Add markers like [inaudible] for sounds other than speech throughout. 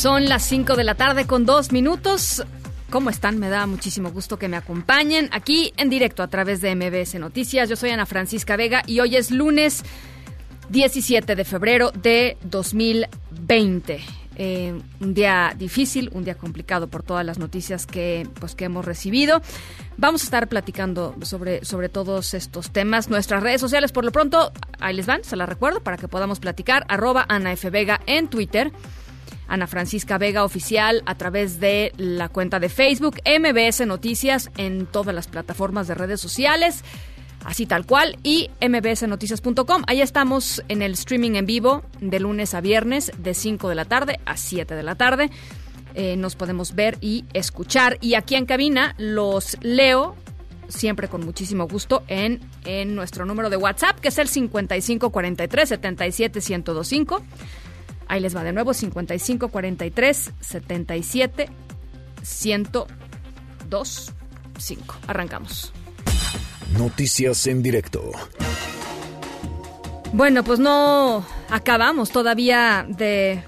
Son las 5 de la tarde con dos minutos. ¿Cómo están? Me da muchísimo gusto que me acompañen aquí en directo a través de MBS Noticias. Yo soy Ana Francisca Vega y hoy es lunes 17 de febrero de 2020. Eh, un día difícil, un día complicado por todas las noticias que, pues, que hemos recibido. Vamos a estar platicando sobre, sobre todos estos temas. Nuestras redes sociales, por lo pronto, ahí les van, se las recuerdo, para que podamos platicar. Arroba Ana F. Vega en Twitter. Ana Francisca Vega Oficial a través de la cuenta de Facebook, MBS Noticias en todas las plataformas de redes sociales, así tal cual, y mbsnoticias.com. Ahí estamos en el streaming en vivo de lunes a viernes de 5 de la tarde a 7 de la tarde. Eh, nos podemos ver y escuchar. Y aquí en cabina los leo siempre con muchísimo gusto en, en nuestro número de WhatsApp, que es el 5543 77 1025. Ahí les va de nuevo, 55 43 77 102 5. Arrancamos. Noticias en directo. Bueno, pues no acabamos todavía de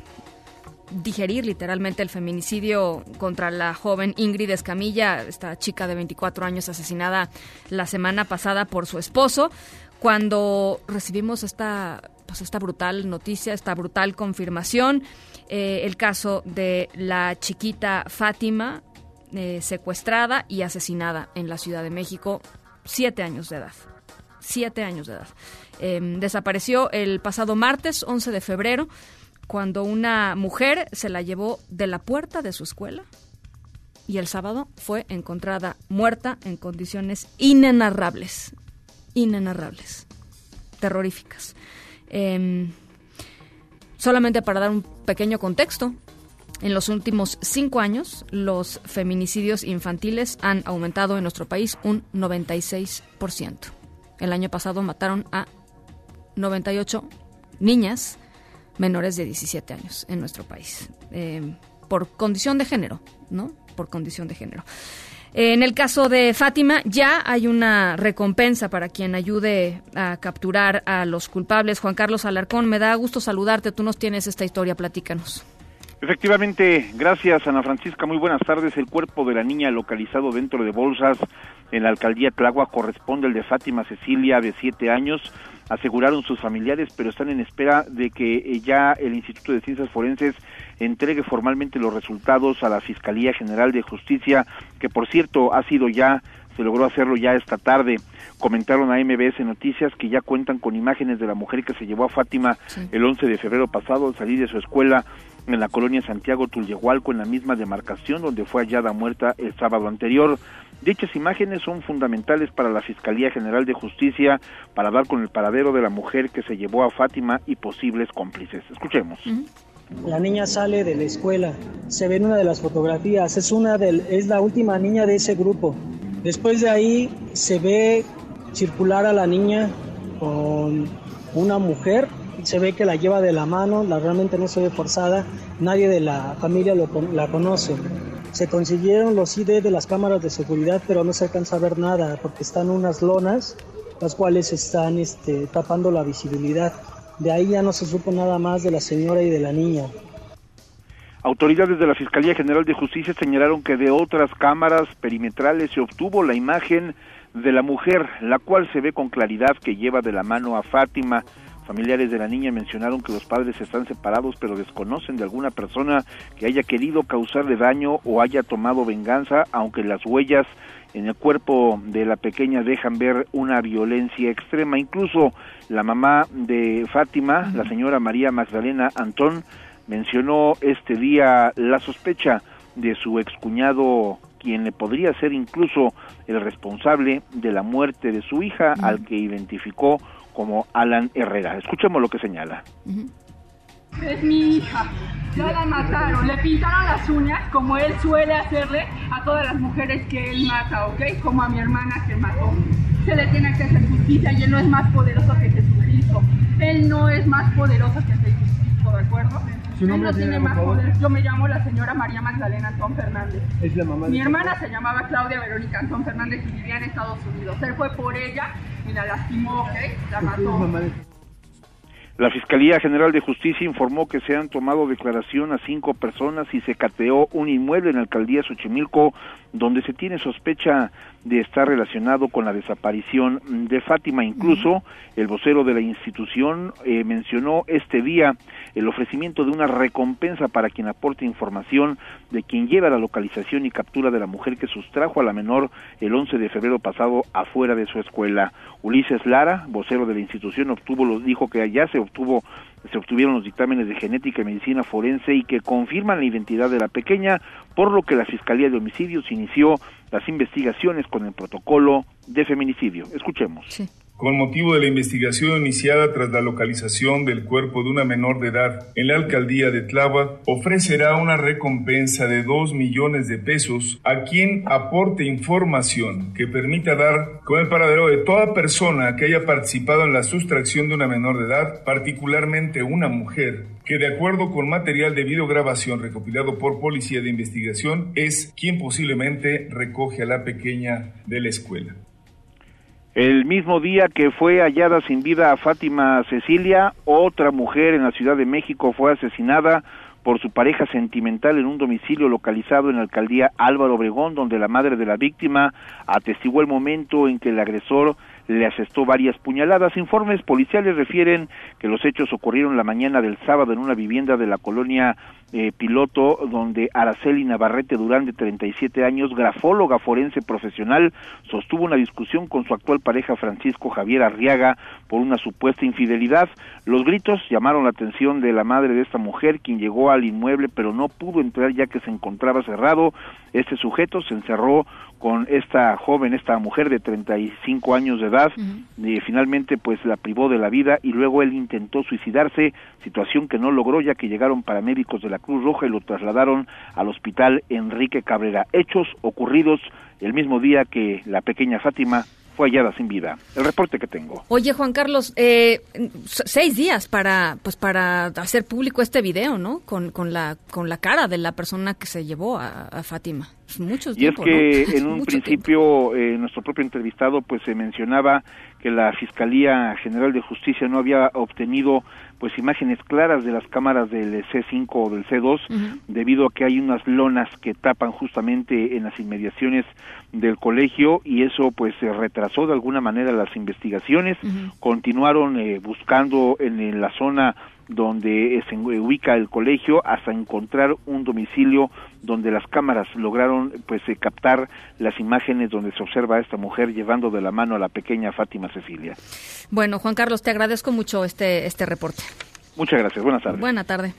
digerir literalmente el feminicidio contra la joven Ingrid Escamilla, esta chica de 24 años asesinada la semana pasada por su esposo, cuando recibimos esta pues esta brutal noticia, esta brutal confirmación, eh, el caso de la chiquita Fátima eh, secuestrada y asesinada en la Ciudad de México, siete años de edad. Siete años de edad. Eh, desapareció el pasado martes, 11 de febrero, cuando una mujer se la llevó de la puerta de su escuela y el sábado fue encontrada muerta en condiciones inenarrables, inenarrables, terroríficas. Eh, solamente para dar un pequeño contexto, en los últimos cinco años los feminicidios infantiles han aumentado en nuestro país un 96%. El año pasado mataron a 98 niñas menores de 17 años en nuestro país, eh, por condición de género, ¿no? Por condición de género. En el caso de Fátima, ya hay una recompensa para quien ayude a capturar a los culpables. Juan Carlos Alarcón, me da gusto saludarte. Tú nos tienes esta historia, platícanos. Efectivamente, gracias Ana Francisca, muy buenas tardes. El cuerpo de la niña localizado dentro de bolsas en la alcaldía Tlagua corresponde al de Fátima Cecilia, de siete años, aseguraron sus familiares, pero están en espera de que ya el Instituto de Ciencias Forenses entregue formalmente los resultados a la Fiscalía General de Justicia, que por cierto ha sido ya, se logró hacerlo ya esta tarde. Comentaron a MBS Noticias que ya cuentan con imágenes de la mujer que se llevó a Fátima Sí. el 11 de febrero pasado al salir de su escuela en la colonia Santiago Tulyehualco, en la misma demarcación donde fue hallada muerta el sábado anterior. Dichas imágenes son fundamentales para la Fiscalía General de Justicia para dar con el paradero de la mujer que se llevó a Fátima y posibles cómplices. Escuchemos. La niña sale de la escuela, se ve en una de las fotografías, es una del, es la última niña de ese grupo. Después de ahí se ve circular a la niña con una mujer, se ve que la lleva de la mano, la realmente no se ve forzada, nadie de la familia la conoce. Se consiguieron los ID de las cámaras de seguridad, pero no se alcanza a ver nada porque están unas lonas, las cuales están este, tapando la visibilidad. De ahí ya no se supo nada más de la señora y de la niña. Autoridades de la Fiscalía General de Justicia señalaron que de otras cámaras perimetrales se obtuvo la imagen de la mujer, la cual se ve con claridad que lleva de la mano a Fátima. Familiares de la niña mencionaron que los padres están separados pero desconocen de alguna persona que haya querido causarle daño o haya tomado venganza, aunque las huellas en el cuerpo de la pequeña dejan ver una violencia extrema. Incluso la mamá de Fátima, la señora María Magdalena Antón, mencionó este día la sospecha de su excuñado quien le podría ser incluso el responsable de la muerte de su hija, al que identificó como Alan Herrera. Escuchemos lo que señala. Es mi hija. Ya la mataron, le pintaron las uñas como él suele hacerle a todas las mujeres que él mata, ¿ok? Como a mi hermana que mató. Se le tiene que hacer justicia y él no es más poderoso que Jesucristo. Él no es más poderoso que Jesucristo, ¿de acuerdo? ¿Su nombre, él no tiene más poder. Yo me llamo la señora María Magdalena Antón Fernández. Es la mamá de Mi hermana se llamaba Claudia Verónica Antón Fernández y vivía en Estados Unidos. Él fue por ella y la lastimó, ¿ok? La mató. mamá de- La Fiscalía General de Justicia informó que se han tomado declaración a cinco personas y se cateó un inmueble en la alcaldía Xochimilco donde se tiene sospecha de estar relacionado con la desaparición de Fátima. Incluso el vocero de la institución eh, mencionó este día el ofrecimiento de una recompensa para quien aporte información de quien lleva la localización y captura de la mujer que sustrajo a la menor el 11 de febrero pasado afuera de su escuela. Ulises Lara, vocero de la institución, obtuvo los dijo que allá se obtuvo se obtuvieron los dictámenes de genética y medicina forense y que confirman la identidad de la pequeña, por lo que la Fiscalía de Homicidios inició las investigaciones con el protocolo de feminicidio. Escuchemos. Sí. Con motivo de la investigación iniciada tras la localización del cuerpo de una menor de edad en la alcaldía de Tláhuac, ofrecerá una recompensa de 2 millones de pesos a quien aporte información que permita dar con el paradero de toda persona que haya participado en la sustracción de una menor de edad, particularmente una mujer, que de acuerdo con material de videograbación recopilado por Policía de Investigación es quien posiblemente recoge a la pequeña de la escuela. El mismo día que fue hallada sin vida a Fátima Cecilia, otra mujer en la Ciudad de México fue asesinada por su pareja sentimental en un domicilio localizado en la alcaldía Álvaro Obregón, donde la madre de la víctima atestiguó el momento en que el agresor le asestó varias puñaladas. Informes policiales refieren que los hechos ocurrieron la mañana del sábado en una vivienda de la colonia eh, Piloto, donde Araceli Navarrete Durán, de 37 años, grafóloga forense profesional, sostuvo una discusión con su actual pareja Francisco Javier Arriaga por una supuesta infidelidad. Los gritos llamaron la atención de la madre de esta mujer, quien llegó al inmueble pero no pudo entrar ya que se encontraba cerrado. Este sujeto se encerró con esta joven, esta mujer de 35 años de edad, y finalmente pues la privó de la vida y luego él intentó suicidarse, situación que no logró ya que llegaron paramédicos de la Cruz Roja y lo trasladaron al hospital Enrique Cabrera. Hechos ocurridos el mismo día que la pequeña Fátima fue hallada sin vida. El reporte que tengo. Oye, Juan Carlos, eh, seis días para, pues, para hacer público este video, ¿no? Con, con, la, con la cara de la persona que se llevó a, a Fátima. Es mucho Y es tiempo, que ¿no? [laughs] en un principio eh, nuestro propio entrevistado pues se mencionaba que la Fiscalía General de Justicia no había obtenido pues imágenes claras de las cámaras del C5 o del C2 Ujú. debido a que hay unas lonas que tapan justamente en las inmediaciones del colegio y eso pues se retrasó de alguna manera las investigaciones continuaron eh, buscando en, en la zona donde se ubica el colegio hasta encontrar un domicilio donde las cámaras lograron pues eh, captar las imágenes donde se observa a esta mujer llevando de la mano a la pequeña Fátima Cecilia. Bueno, Juan Carlos, te agradezco mucho este, este reporte. Muchas gracias, buenas tardes. Buena tarde.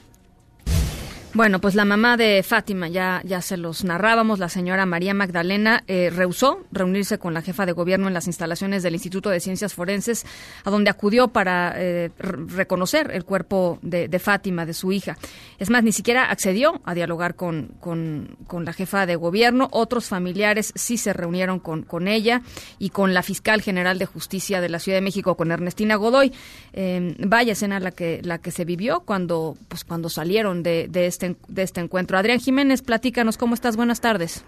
Bueno, pues la mamá de Fátima, ya, ya se los narrábamos, la señora María Magdalena eh, rehusó reunirse con la jefa de gobierno en las instalaciones del Instituto de Ciencias Forenses, a donde acudió para eh, reconocer el cuerpo de, Fátima, de su hija. Es más, ni siquiera accedió a dialogar con, con, con la jefa de gobierno. Otros familiares sí se reunieron con, con ella y con la fiscal general de justicia de la Ciudad de México, con Ernestina Godoy. Eh, vaya escena la que, la que se vivió cuando, pues, cuando salieron de, de, este, en- de este encuentro. Adrián Jiménez, platícanos, ¿cómo estás? Buenas tardes.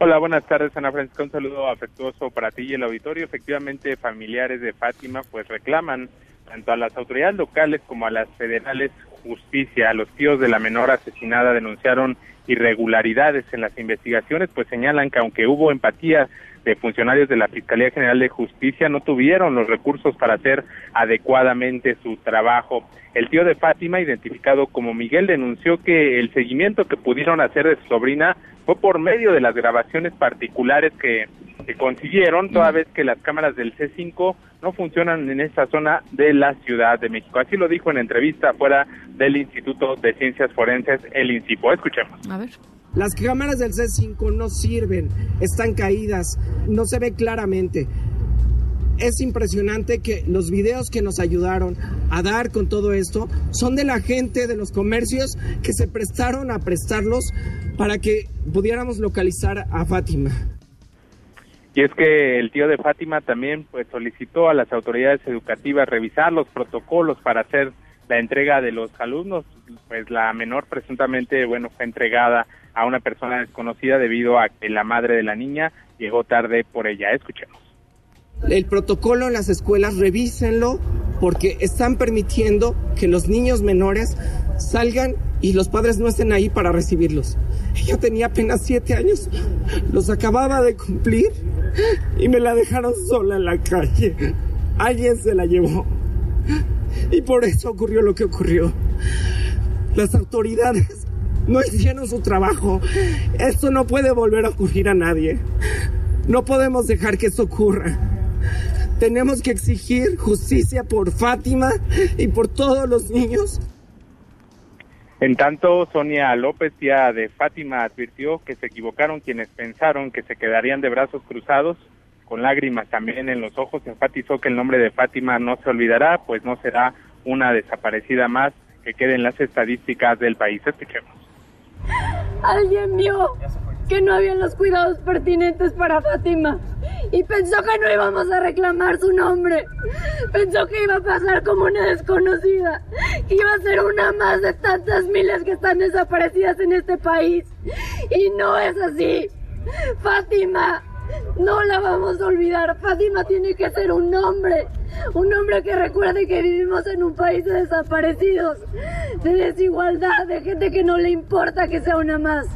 Hola, buenas tardes, Ana Francisca. Un saludo afectuoso para ti y el auditorio. Efectivamente, familiares de Fátima pues reclaman tanto a las autoridades locales como a las federales justicia. Los tíos de la menor asesinada denunciaron irregularidades en las investigaciones, pues señalan que aunque hubo empatía de funcionarios de la Fiscalía General de Justicia, no tuvieron los recursos para hacer adecuadamente su trabajo. El tío de Fátima, identificado como Miguel, denunció que el seguimiento que pudieron hacer de su sobrina fue por medio de las grabaciones particulares que, que consiguieron, toda vez que las cámaras del C5 no funcionan en esta zona de la Ciudad de México. Así lo dijo en entrevista fuera del Instituto de Ciencias Forenses, el INCIPO. Escuchemos. A ver. Las cámaras del C5 no sirven, están caídas, no se ve claramente. es impresionante que los videos que nos ayudaron a dar con todo esto son de la gente de los comercios que se prestaron a prestarlos para que pudiéramos localizar a Fátima. Y es que el tío de Fátima también pues solicitó a las autoridades educativas revisar los protocolos para hacer la entrega de los alumnos, pues la menor presuntamente bueno fue entregada a una persona desconocida debido a que la madre de la niña llegó tarde por ella. Escuchemos. El protocolo en las escuelas, revísenlo porque están permitiendo que los niños menores salgan y los padres no estén ahí para recibirlos. Ella tenía apenas siete años, los acababa de cumplir y me la dejaron sola en la calle. Alguien se la llevó. Y por eso ocurrió lo que ocurrió. Las autoridades no hicieron su trabajo. Esto no puede volver a ocurrir a nadie. No podemos dejar que esto ocurra. Tenemos que exigir justicia por Fátima y por todos los niños. En tanto, Sonia López, tía de Fátima, advirtió que se equivocaron quienes pensaron que se quedarían de brazos cruzados, con lágrimas también en los ojos. Enfatizó que el nombre de Fátima no se olvidará, pues no será una desaparecida más que quede en las estadísticas del país. Escuchemos. Alguien vio que no habían los cuidados pertinentes para Fátima y pensó que no íbamos a reclamar su nombre. Pensó que iba a pasar como una desconocida, que iba a ser una más de tantas miles que están desaparecidas en este país. Y no es así. Fátima, no la vamos a olvidar. Fátima tiene que ser un hombre. Un hombre que recuerde que vivimos en un país de desaparecidos, de desigualdad, de gente que no le importa que sea una más.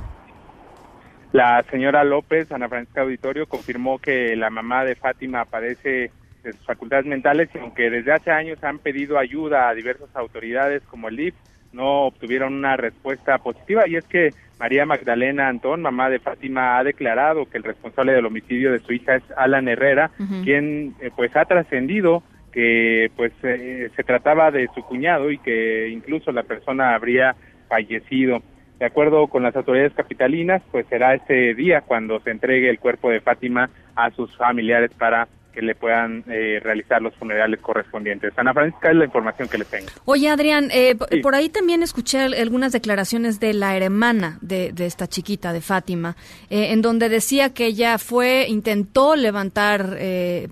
La señora López, Ana Francisca Auditorio, confirmó que la mamá de Fátima padece de sus facultades mentales y aunque desde hace años han pedido ayuda a diversas autoridades como el IF, no obtuvieron una respuesta positiva y es que María Magdalena Antón, mamá de Fátima, ha declarado que el responsable del homicidio de su hija es Alan Herrera, quien eh, pues ha trascendido que pues eh, se trataba de su cuñado y que incluso la persona habría fallecido. De acuerdo con las autoridades capitalinas, pues será ese día cuando se entregue el cuerpo de Fátima a sus familiares para que le puedan eh, realizar los funerales correspondientes. Ana Francisca es la información que les tengo. Oye, Adrián, eh, por ahí también escuché algunas declaraciones de la hermana de, esta chiquita, de Fátima, eh, en donde decía que ella fue, intentó levantar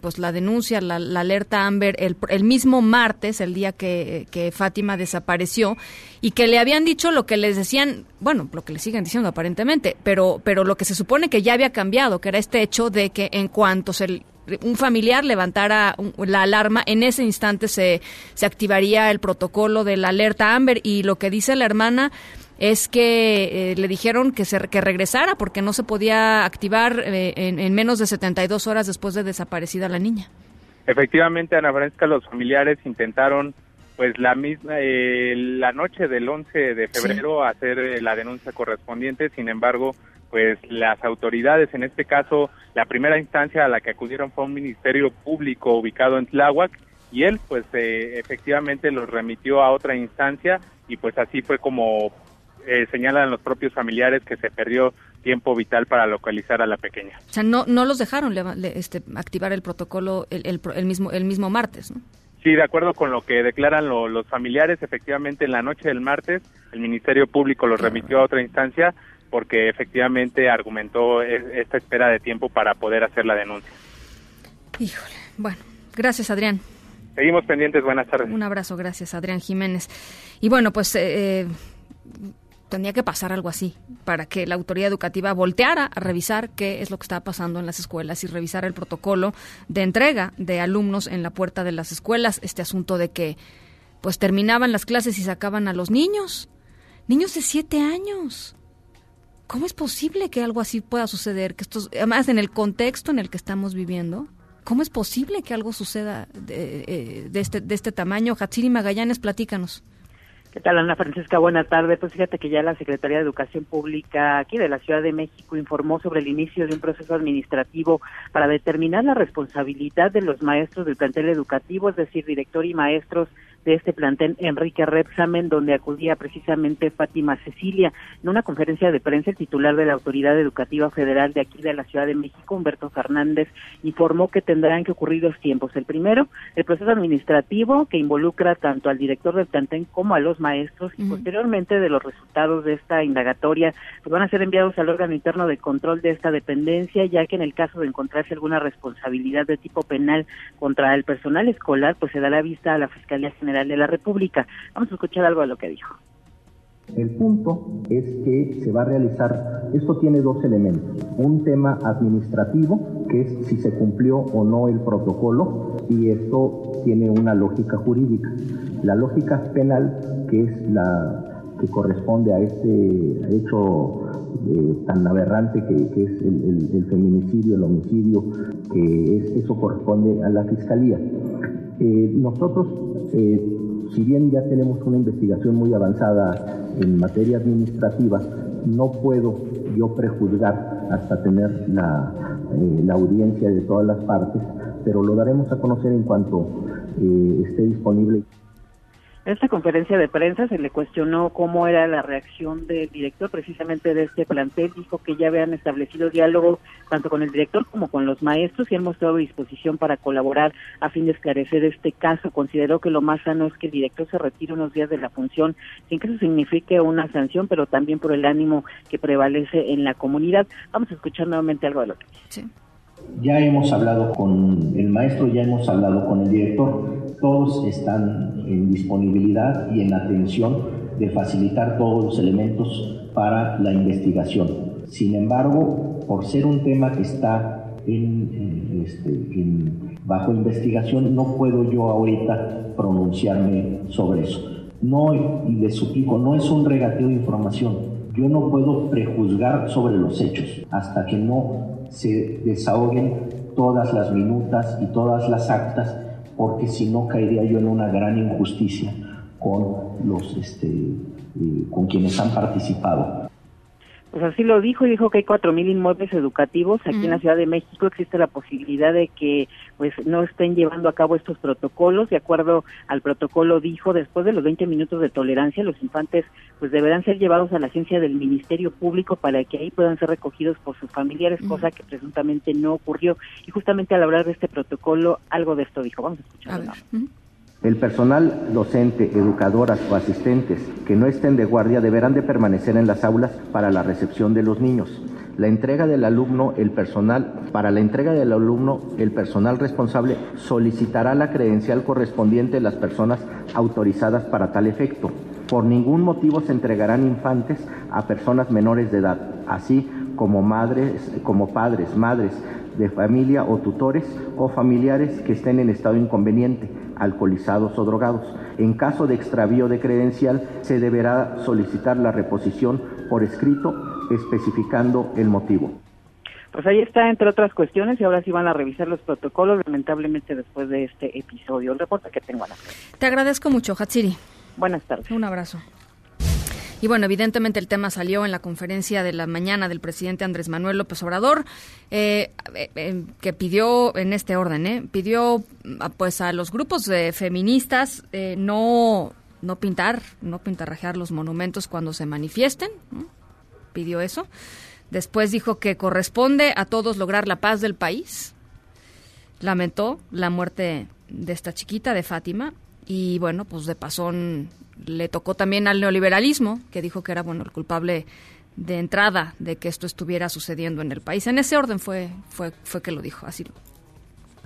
pues la denuncia, la, alerta Amber, el, el, mismo martes, el día que, que Fátima desapareció, y que le habían dicho lo que les decían, bueno, lo que le siguen diciendo aparentemente, pero, pero lo que se supone que ya había cambiado, que era este hecho de que en cuanto se un familiar levantara la alarma, en ese instante se, se activaría el protocolo de la alerta Amber y lo que dice la hermana es que eh, le dijeron que se que regresara porque no se podía activar eh, en, menos de 72 horas después de desaparecida la niña. Efectivamente, Ana Francesca, los familiares intentaron pues la misma eh, la noche del 11 de febrero hacer la denuncia correspondiente, sin embargo, pues las autoridades, en este caso, la primera instancia a la que acudieron fue un ministerio público ubicado en Tláhuac y él, pues, eh, efectivamente los remitió a otra instancia y pues así fue como eh, señalan los propios familiares que se perdió tiempo vital para localizar a la pequeña. O sea, no, no los dejaron este, activar el protocolo el, el, mismo, el mismo martes, ¿no? Sí, de acuerdo con lo que declaran los familiares, efectivamente en la noche del martes el Ministerio Público los remitió a otra instancia porque efectivamente argumentó esta espera de tiempo para poder hacer la denuncia. Híjole, bueno, gracias Adrián. Seguimos pendientes, buenas tardes. Un abrazo, gracias Adrián Jiménez. Y bueno, pues eh, eh, tenía que pasar algo así para que la autoridad educativa volteara a revisar qué es lo que está pasando en las escuelas y revisar el protocolo de entrega de alumnos en la puerta de las escuelas. Este asunto de que pues terminaban las clases y sacaban a los niños, niños de siete años. ¿Cómo es posible que algo así pueda suceder? Que estos, además, en el contexto en el que estamos viviendo, ¿cómo es posible que algo suceda de, eh, este, de este tamaño? Hatsiri Magallanes, platícanos. ¿Qué tal, Ana Francisca? Buenas tardes. Pues fíjate que ya la Secretaría de Educación Pública aquí de la Ciudad de México informó sobre el inicio de un proceso administrativo para determinar la responsabilidad de los maestros del plantel educativo, es decir, director y maestros de este plantel Enrique Repsamen, donde acudía precisamente Fátima Cecilia. En una conferencia de prensa, el titular de la Autoridad Educativa Federal de aquí de la Ciudad de México, Humberto Fernández, informó que tendrán que ocurrir dos tiempos. El primero, el proceso administrativo que involucra tanto al director del plantel como a los maestros y posteriormente de los resultados de esta indagatoria pues van a ser enviados al órgano interno de control de esta dependencia, ya que en el caso de encontrarse alguna responsabilidad de tipo penal contra el personal escolar, pues se dará vista a la Fiscalía General de la República. Vamos a escuchar algo de lo que dijo. El punto es que se va a realizar, esto tiene dos elementos, un tema administrativo, que es si se cumplió o no el protocolo, y esto tiene una lógica jurídica. La lógica penal, que es la que corresponde a este hecho eh, tan aberrante que, es el, feminicidio, el homicidio, que es, eso corresponde a la fiscalía. Eh, nosotros, eh, si bien ya tenemos una investigación muy avanzada en materia administrativa, no puedo yo prejuzgar hasta tener la, la audiencia de todas las partes, pero lo daremos a conocer en cuanto esté disponible. En esta conferencia de prensa se le cuestionó cómo era la reacción del director precisamente de este plantel. Dijo que ya habían establecido diálogo tanto con el director como con los maestros y han mostrado disposición para colaborar a fin de esclarecer este caso. Consideró que lo más sano es que el director se retire unos días de la función sin que eso signifique una sanción, pero también por el ánimo que prevalece en la comunidad. Vamos a escuchar nuevamente algo de lo dice. Ya hemos hablado con el maestro, ya hemos hablado con el director, todos están en disponibilidad y en atención de facilitar todos los elementos para la investigación. Sin embargo, por ser un tema que está en, este, bajo investigación, no puedo yo ahorita pronunciarme sobre eso. No, y les suplico, no es un regateo de información. Yo no puedo prejuzgar sobre los hechos hasta que no se desahoguen todas las minutas y todas las actas, porque si no caería yo en una gran injusticia con los este, eh, con quienes han participado. Pues así lo dijo y dijo que hay cuatro mil inmuebles educativos aquí en la Ciudad de México. Existe la posibilidad de que pues no estén llevando a cabo estos protocolos. De acuerdo al protocolo dijo, después de los 20 minutos de tolerancia, los infantes pues deberán ser llevados a la ciencia del Ministerio Público para que ahí puedan ser recogidos por sus familiares, cosa que presuntamente no ocurrió. Y justamente al hablar de este protocolo, algo de esto dijo. Vamos a escucharlo. El personal docente, educadoras o asistentes que no estén de guardia deberán de permanecer en las aulas para la recepción de los niños. La entrega del alumno, el personal, para la entrega del alumno, el personal responsable solicitará la credencial correspondiente de las personas autorizadas para tal efecto. Por ningún motivo se entregarán infantes a personas menores de edad, así como madres, como padres, madres de familia o tutores o familiares que estén en estado inconveniente alcoholizados o drogados. En caso de extravío de credencial, se deberá solicitar la reposición por escrito, especificando el motivo. Pues ahí está, entre otras cuestiones, y ahora sí van a revisar los protocolos, lamentablemente después de este episodio. El reporte que tengo a la Te agradezco mucho, Hatsiri. Buenas tardes. Un abrazo. Y bueno, evidentemente el tema salió en la conferencia de la mañana del presidente Andrés Manuel López Obrador, eh, eh, eh, que pidió en este orden, pidió pues a los grupos de feministas no no pintar, no pintarrajear los monumentos cuando se manifiesten, pidió eso. Después dijo que corresponde a todos lograr la paz del país. Lamentó la muerte de esta chiquita, de Fátima, y bueno, pues de pasón le tocó también al neoliberalismo, que dijo que era bueno el culpable de entrada de que esto estuviera sucediendo en el país. En ese orden fue fue fue que lo dijo, así.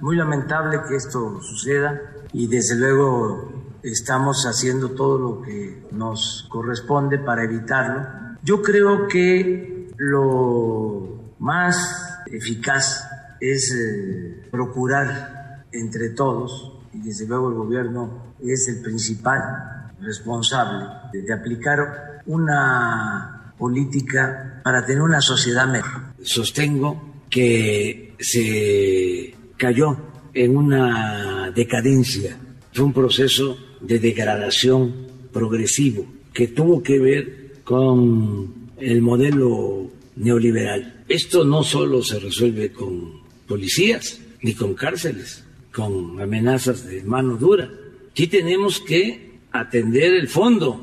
Muy lamentable que esto suceda y desde luego estamos haciendo todo lo que nos corresponde para evitarlo. Yo creo que lo más eficaz es eh, procurar entre todos, y desde luego el gobierno es el principal responsable de aplicar una política para tener una sociedad mejor. Sostengo que se cayó en una decadencia, fue un proceso de degradación progresivo que tuvo que ver con el modelo neoliberal. Esto no solo se resuelve con policías ni con cárceles, con amenazas de mano dura, Sí tenemos que atender el fondo,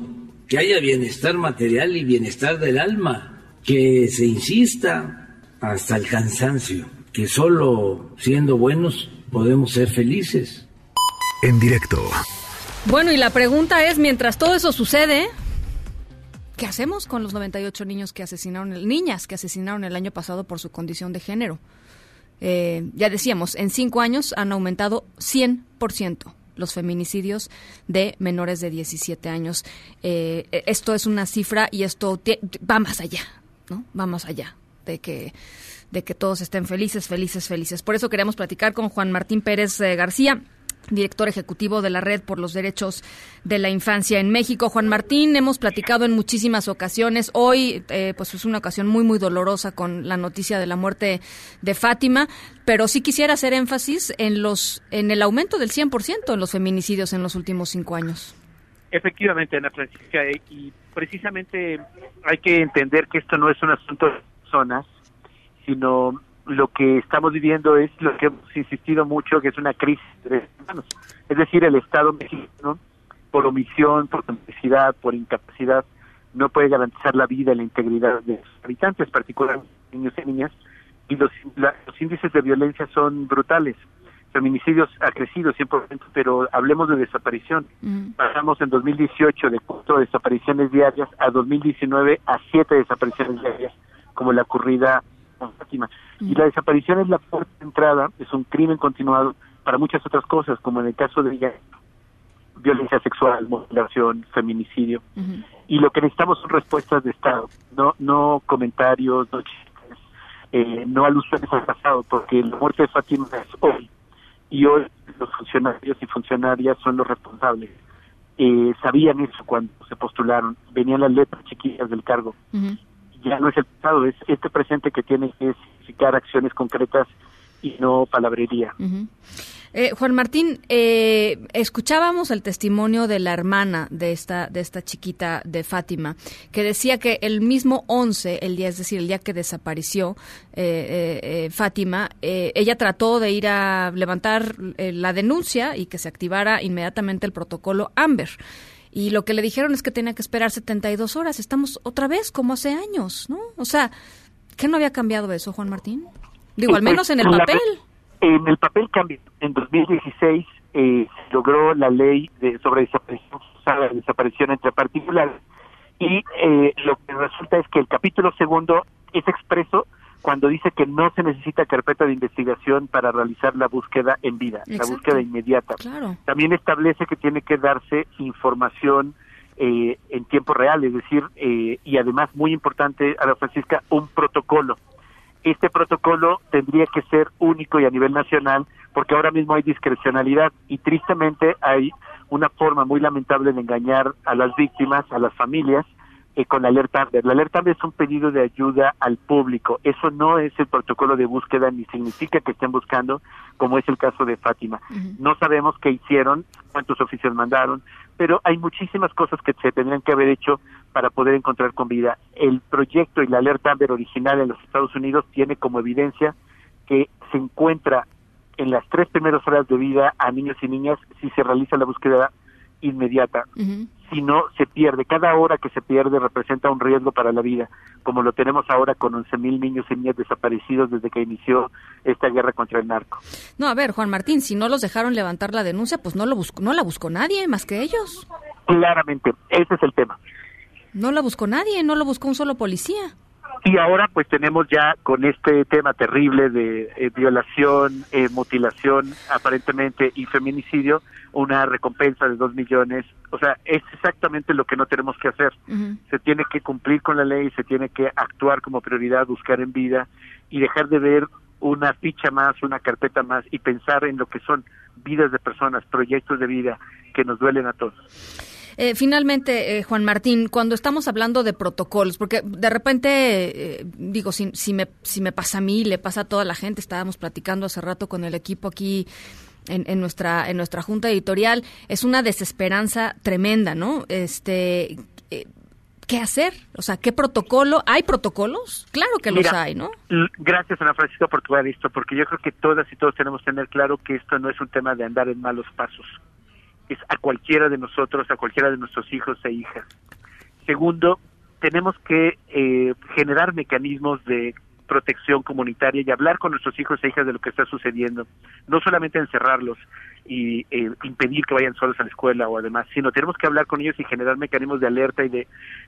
que haya bienestar material y bienestar del alma, que se insista hasta el cansancio, que solo siendo buenos podemos ser felices. En directo. Bueno, y la pregunta es, mientras todo eso sucede, ¿qué hacemos con los 98 niños que asesinaron, niñas que asesinaron el año pasado por su condición de género? Eh, ya decíamos, en cinco años han aumentado 100% los feminicidios de menores de 17 años. Eh, esto es una cifra y esto va más allá, ¿no? Va más allá de que de que todos estén felices, felices, felices. Por eso queremos platicar con Juan Martín Pérez eh, García director ejecutivo de la Red por los Derechos de la Infancia en México. Juan Martín, hemos platicado en muchísimas ocasiones. Hoy, eh, pues es una ocasión muy, muy dolorosa con la noticia de la muerte de Fátima, pero sí quisiera hacer énfasis en los, en el aumento del 100% en los feminicidios en los últimos cinco años. Efectivamente, Ana Francisca, eh, y precisamente hay que entender que esto no es un asunto de personas, sino lo que estamos viviendo es lo que hemos insistido mucho, que es una crisis de derechos humanos. Es decir, el Estado mexicano, por omisión, por complicidad, por incapacidad, no puede garantizar la vida y la integridad de sus habitantes, particularmente niños y niñas, y los, los índices de violencia son brutales. Feminicidios ha crecido 100%, pero hablemos de desaparición. Pasamos en 2018 de cuatro desapariciones diarias a 2019 a siete desapariciones diarias, como la ocurrida con Fátima. Y la desaparición es la puerta de entrada, es un crimen continuado para muchas otras cosas, como en el caso de ella, violencia sexual, mutilación, feminicidio. Y lo que necesitamos son respuestas de Estado, no no comentarios, no chistes, eh, no alusiones al pasado, porque la muerte de Fátima es hoy. Y hoy los funcionarios y funcionarias son los responsables. Eh, sabían eso cuando se postularon, venían las letras chiquillas del cargo ya no es el pasado, es este presente que tiene que acciones concretas y no palabrería. Eh, Juan Martín, eh, escuchábamos el testimonio de la hermana de esta de esta chiquita de Fátima, que decía que el mismo 11, el día, es decir, el día que desapareció eh, Fátima, ella trató de ir a levantar la denuncia y que se activara inmediatamente el protocolo Amber y lo que le dijeron es que tenía que esperar 72 horas. Estamos otra vez como hace años, ¿no? O sea, ¿qué no había cambiado eso, Juan Martín? Digo, al menos en el papel. En el papel cambió. En 2016 eh, se logró la ley de sobre desaparición, desaparición entre particulares y eh, lo que resulta es que el capítulo segundo es expreso cuando dice que no se necesita carpeta de investigación para realizar la búsqueda en vida, la búsqueda inmediata. También establece que tiene que darse información eh, en tiempo real, es decir, eh, y además muy importante, a la Francisca, un protocolo. Este protocolo tendría que ser único y a nivel nacional, porque ahora mismo hay discrecionalidad y tristemente hay una forma muy lamentable de engañar a las víctimas, a las familias, eh, con la alerta Amber. La alerta Amber es un pedido de ayuda al público. Eso no es el protocolo de búsqueda ni significa que estén buscando, como es el caso de Fátima. No sabemos qué hicieron, cuántos oficios mandaron, pero hay muchísimas cosas que se tendrían que haber hecho para poder encontrar con vida. El proyecto y la alerta Amber original en los Estados Unidos tiene como evidencia que se encuentra en las tres primeras horas de vida a niños y niñas si se realiza la búsqueda inmediata no se pierde. Cada hora que se pierde representa un riesgo para la vida, como lo tenemos ahora con 11.000 niños y niñas desaparecidos desde que inició esta guerra contra el narco. No, a ver, Juan Martín, si no los dejaron levantar la denuncia, pues no, lo buscó, no la buscó nadie más que ellos. Claramente, ese es el tema. No la buscó nadie, no lo buscó un solo policía. Y ahora pues tenemos ya con este tema terrible de eh, violación, eh, mutilación aparentemente y feminicidio, una recompensa de dos millones. O sea, es exactamente lo que no tenemos que hacer. Se tiene que cumplir con la ley, se tiene que actuar como prioridad, buscar en vida y dejar de ver una ficha más, una carpeta más y pensar en lo que son vidas de personas, proyectos de vida que nos duelen a todos. Eh, finalmente, eh, Juan Martín, cuando estamos hablando de protocolos, porque de repente, eh, digo, si, si, me, si me pasa a mí, le pasa a toda la gente, estábamos platicando hace rato con el equipo aquí en, nuestra en nuestra junta editorial es una desesperanza tremenda, ¿no? Este ¿qué hacer? O sea, ¿qué protocolo? ¿Hay protocolos? Claro que los hay, ¿no? Gracias, Ana Francisca, por tu esto, porque yo creo que todas y todos tenemos que tener claro que esto no es un tema de andar en malos pasos. Es a cualquiera de nosotros, a cualquiera de nuestros hijos e hijas. Segundo, tenemos que eh, generar mecanismos de protección comunitaria y hablar con nuestros hijos e hijas de lo que está sucediendo. No solamente encerrarlos y eh, impedir que vayan solos a la escuela o además, sino tenemos que hablar con ellos y generar mecanismos de alerta y de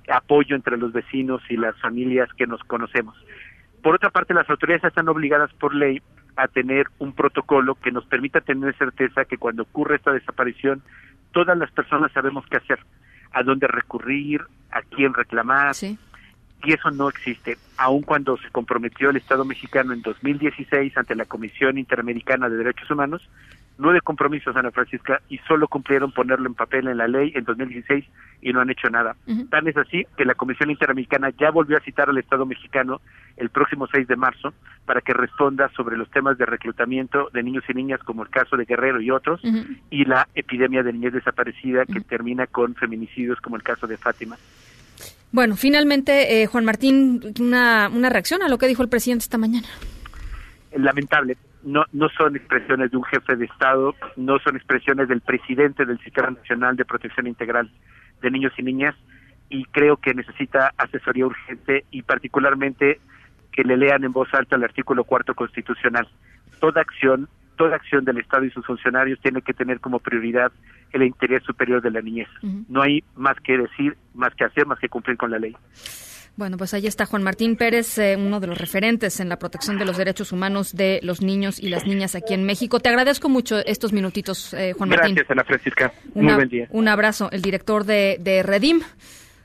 apoyo entre los vecinos y las familias que nos conocemos. Por otra parte, las autoridades están obligadas por ley a tener un protocolo que nos permita tener certeza que cuando ocurre esta desaparición, todas las personas sabemos qué hacer, a dónde recurrir, a quién reclamar. Y eso no existe, aun cuando se comprometió el Estado mexicano en 2016 ante la Comisión Interamericana de Derechos Humanos nueve compromisos, Ana Francisca, y solo cumplieron ponerlo en papel en la ley en 2016 y no han hecho nada. Tan es así que la Comisión Interamericana ya volvió a citar al Estado mexicano el próximo 6 de marzo para que responda sobre los temas de reclutamiento de niños y niñas, como el caso de Guerrero y otros, y la epidemia de niñez desaparecida que termina con feminicidios, como el caso de Fátima. Bueno, finalmente, eh, Juan Martín, una, una reacción a lo que dijo el presidente esta mañana. Lamentable no, no son expresiones de un jefe de Estado, no son expresiones del presidente del Sistema Nacional de Protección Integral de Niños y Niñas y creo que necesita asesoría urgente y particularmente que le lean en voz alta el artículo cuarto constitucional. Toda acción, toda acción del Estado y sus funcionarios tiene que tener como prioridad el interés superior de la niñez. No hay más que decir, más que hacer, más que cumplir con la ley. Bueno, pues ahí está Juan Martín Pérez, eh, uno de los referentes en la protección de los derechos humanos de los niños y las niñas aquí en México. Te agradezco mucho estos minutitos, eh, Juan Martín. Gracias, Ana Francisca. Muy buen día. Un abrazo. El director de, Redim.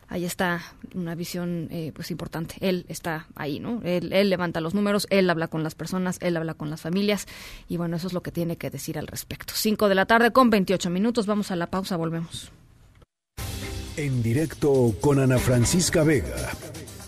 Ahí está una visión eh, pues importante. Él está ahí, ¿no? Él, él, levanta los números, él habla con las personas, él habla con las familias y bueno, eso es lo que tiene que decir al respecto. Cinco de la tarde con 28 minutos. Vamos a la pausa, volvemos. En directo con Ana Francisca Vega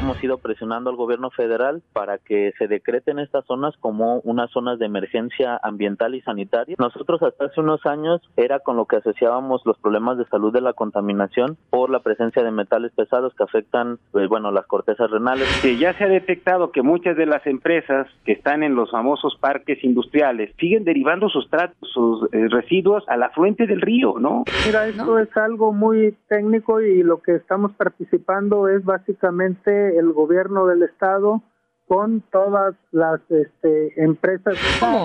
hemos ido presionando al gobierno federal para que se decreten estas zonas como unas zonas de emergencia ambiental y sanitaria. Nosotros hasta hace unos años era con lo que asociábamos los problemas de salud de la contaminación por la presencia de metales pesados que afectan, pues, bueno, las cortezas renales. Que ya se ha detectado que muchas de las empresas que están en los famosos parques industriales siguen derivando sus, sus eh, residuos a la fuente del río, ¿no? Mira, esto es algo muy técnico y lo que estamos participando es básicamente el gobierno del estado con todas las este, empresas.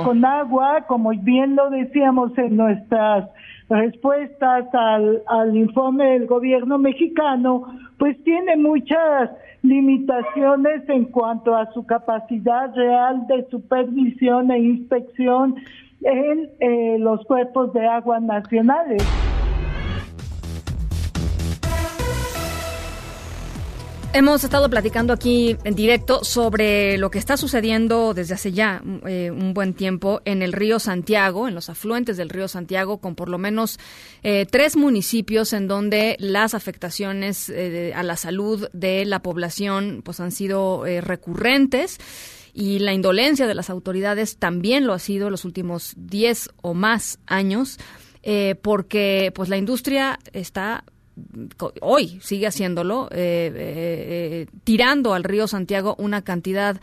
Con agua, como bien lo decíamos en nuestras respuestas al, al informe del gobierno mexicano, pues tiene muchas limitaciones en cuanto a su capacidad real de supervisión e inspección en eh, los cuerpos de agua nacionales. Hemos estado platicando aquí en directo sobre lo que está sucediendo desde hace ya eh, un buen tiempo en el río Santiago, en los afluentes del río Santiago, con por lo menos eh, tres municipios en donde las afectaciones eh, a la salud de la población pues han sido recurrentes y la indolencia de las autoridades también lo ha sido los últimos diez o más años. porque pues la industria está hoy sigue haciéndolo, eh, eh, eh, tirando al río Santiago una cantidad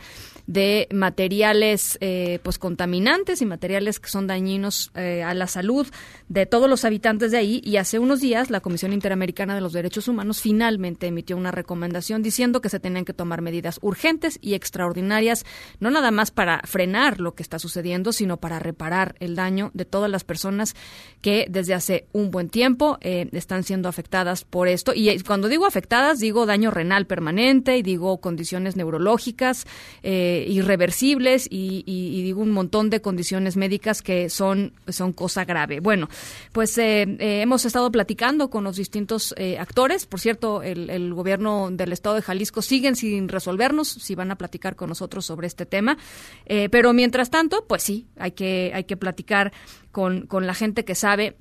de materiales eh, pues contaminantes y materiales que son dañinos eh, a la salud de todos los habitantes de ahí. Y hace unos días la Comisión Interamericana de los Derechos Humanos finalmente emitió una recomendación diciendo que se tenían que tomar medidas urgentes y extraordinarias no nada más para frenar lo que está sucediendo sino para reparar el daño de todas las personas que desde hace un buen tiempo eh, están siendo afectadas por esto. Y cuando digo afectadas digo daño renal permanente y digo condiciones neurológicas eh, irreversibles y, digo un montón de condiciones médicas que son, son cosa grave. Bueno, pues eh, eh, hemos estado platicando con los distintos eh, actores. Por cierto, el, el, gobierno del estado de Jalisco siguen sin resolvernos si van a platicar con nosotros sobre este tema. pero mientras tanto, pues sí, hay que, hay que platicar con, con la gente que sabe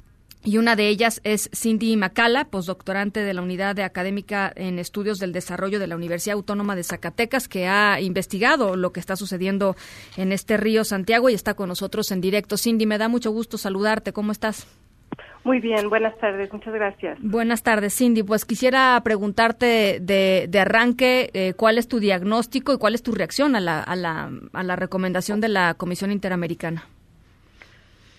y una de ellas es Cindy Macala, postdoctorante de la Unidad de Académica en Estudios del Desarrollo de la Universidad Autónoma de Zacatecas, que ha investigado lo que está sucediendo en este río Santiago y está con nosotros en directo. Cindy, me da mucho gusto saludarte. ¿Cómo estás? Muy bien, buenas tardes, muchas gracias. Buenas tardes, Cindy. Pues quisiera preguntarte de, de arranque eh, cuál es tu diagnóstico y cuál es tu reacción a la, a la, a la recomendación de la Comisión Interamericana.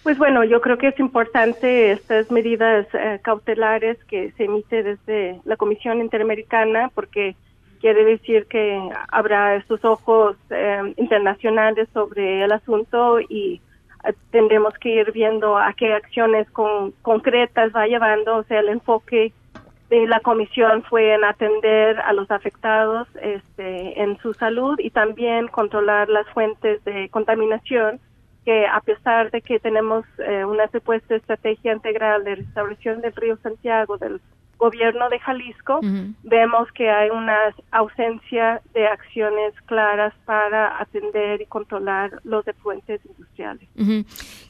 Pues bueno, yo creo que es importante estas medidas eh, cautelares que se emite desde la Comisión Interamericana porque quiere decir que habrá estos ojos eh, internacionales sobre el asunto y eh, tendremos que ir viendo a qué acciones con, concretas va llevando, o sea, el enfoque de la comisión fue en atender a los afectados este, en su salud y también controlar las fuentes de contaminación que a pesar de que tenemos eh, una supuesta estrategia integral de restauración del río Santiago del gobierno de Jalisco, vemos que hay una ausencia de acciones claras para atender y controlar los efluentes industriales.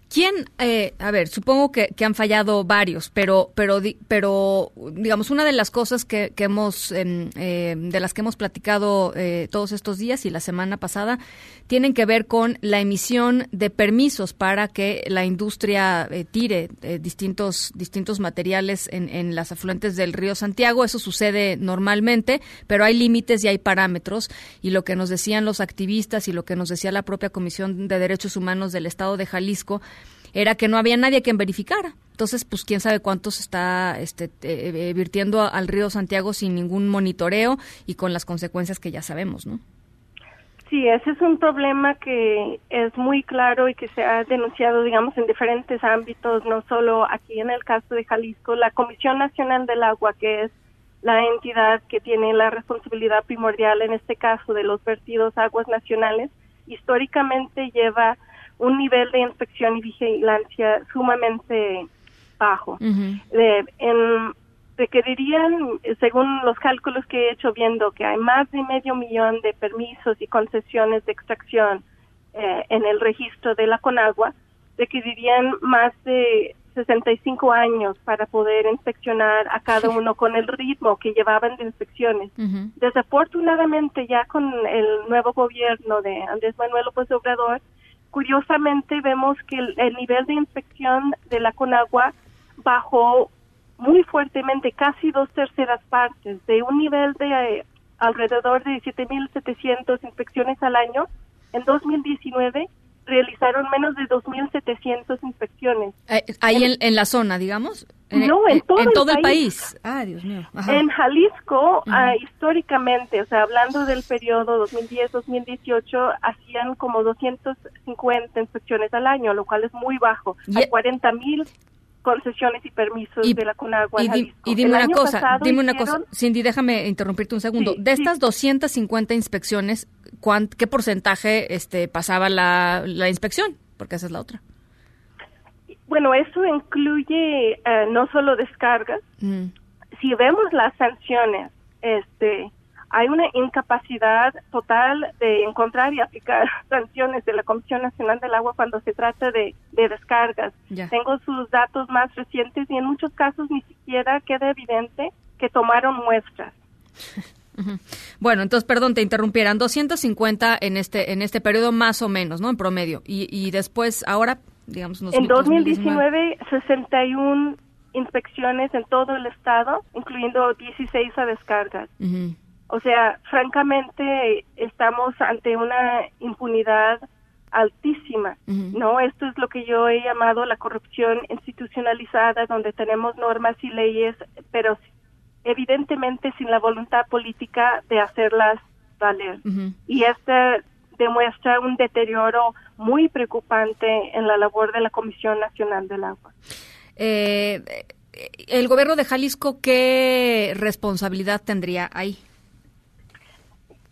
¿Quién, eh, a ver, supongo que, han fallado varios, pero, pero, pero, digamos, una de las cosas que, hemos, em, eh, de las que hemos platicado eh, todos estos días y la semana pasada, tienen que ver con la emisión de permisos para que la industria tire distintos, distintos materiales en, en las afluentes del río Santiago. Eso sucede normalmente, pero hay límites y hay parámetros. Y lo que nos decían los activistas y lo que nos decía la propia Comisión de Derechos Humanos del Estado de Jalisco era que no había nadie quien verificara. Entonces, pues quién sabe cuántos está este, eh, eh, virtiendo al río Santiago sin ningún monitoreo y con las consecuencias que ya sabemos, ¿no? Sí, ese es un problema que es muy claro y que se ha denunciado, digamos, en diferentes ámbitos, no solo aquí en el caso de Jalisco. La Comisión Nacional del Agua, que es la entidad que tiene la responsabilidad primordial en este caso de los vertidos aguas nacionales, históricamente lleva un nivel de inspección y vigilancia sumamente bajo. en, requerirían, según los cálculos que he hecho viendo que hay más de medio millón de permisos y concesiones de extracción eh, en el registro de la Conagua, requerirían más de 65 años para poder inspeccionar a cada uno con el ritmo que llevaban de inspecciones. Desafortunadamente ya con el nuevo gobierno de Andrés Manuel López Obrador, curiosamente vemos que el, nivel de inspección de la Conagua bajó muy fuertemente, casi dos terceras partes, de un nivel de eh, alrededor de 7.700 inspecciones al año. En 2019 realizaron menos de 2.700 inspecciones. Eh, ahí en, la zona, digamos. no, en todo, el, país. Ah, Dios mío. En Jalisco, ah, históricamente, o sea, hablando del periodo 2010-2018, hacían como 250 inspecciones al año, lo cual es muy bajo. Hay 40.000 concesiones y permisos de la Conagua. Y, y dime una cosa, dime una cosa, Cindy, déjame interrumpirte un segundo. de estas 250 inspecciones, ¿qué porcentaje este, pasaba la, la inspección? Porque esa es la otra. Bueno, eso incluye eh, no solo descargas. Mm. Si vemos las sanciones, este, hay una incapacidad total de encontrar y aplicar [laughs] sanciones de la Comisión Nacional del Agua cuando se trata de, descargas. Tengo sus datos más recientes y en muchos casos ni siquiera queda evidente que tomaron muestras. [laughs] Bueno, entonces, perdón, te interrumpieran. 250 en este en este periodo más o menos, ¿no? En promedio. Y, y después, ahora, digamos... en 2019, 61 inspecciones en todo el estado, incluyendo 16 a descargas. O sea, francamente estamos ante una impunidad altísima, ¿no? Esto es lo que yo he llamado la corrupción institucionalizada, donde tenemos normas y leyes, pero evidentemente sin la voluntad política de hacerlas valer. Y esto demuestra un deterioro muy preocupante en la labor de la Comisión Nacional del Agua. Eh, ¿El gobierno de Jalisco qué responsabilidad tendría ahí?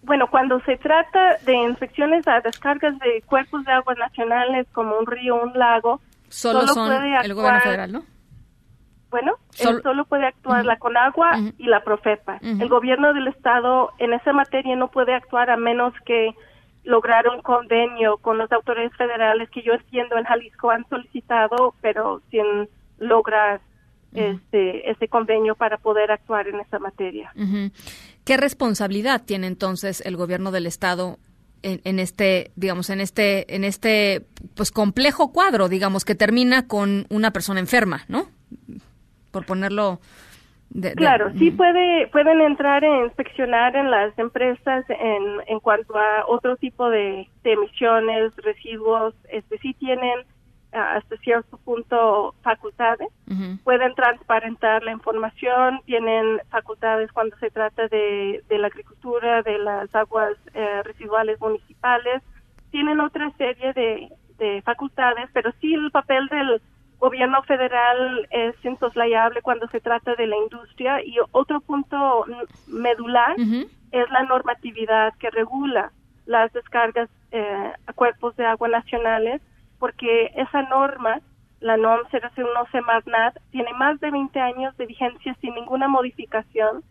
Bueno, cuando se trata de inspecciones a descargas de cuerpos de aguas nacionales como un río, un lago, solo, son el gobierno federal, ¿no? Bueno, solo puede actuar la Conagua y la Profepa. El gobierno del estado en esa materia no puede actuar a menos que lograr un convenio con las autoridades federales que yo entiendo en Jalisco han solicitado, pero sin lograr este ese convenio para poder actuar en esa materia. ¿Qué responsabilidad tiene entonces el gobierno del estado en, este, digamos, en este, en este, pues complejo cuadro, digamos, que termina con una persona enferma, ¿no? Por ponerlo claro, sí puede, pueden entrar e inspeccionar en las empresas en, en cuanto a otro tipo de, emisiones, residuos, este sí tienen hasta cierto punto facultades, pueden transparentar la información, tienen facultades cuando se trata de, de la agricultura, de las aguas eh, residuales municipales, tienen otra serie de, de facultades, pero sí el papel del gobierno federal es insoslayable cuando se trata de la industria. Y otro punto medular es la normatividad que regula las descargas eh, a cuerpos de agua nacionales porque esa norma, la NOM 001 Marnat, tiene más de 20 años de vigencia sin ninguna modificación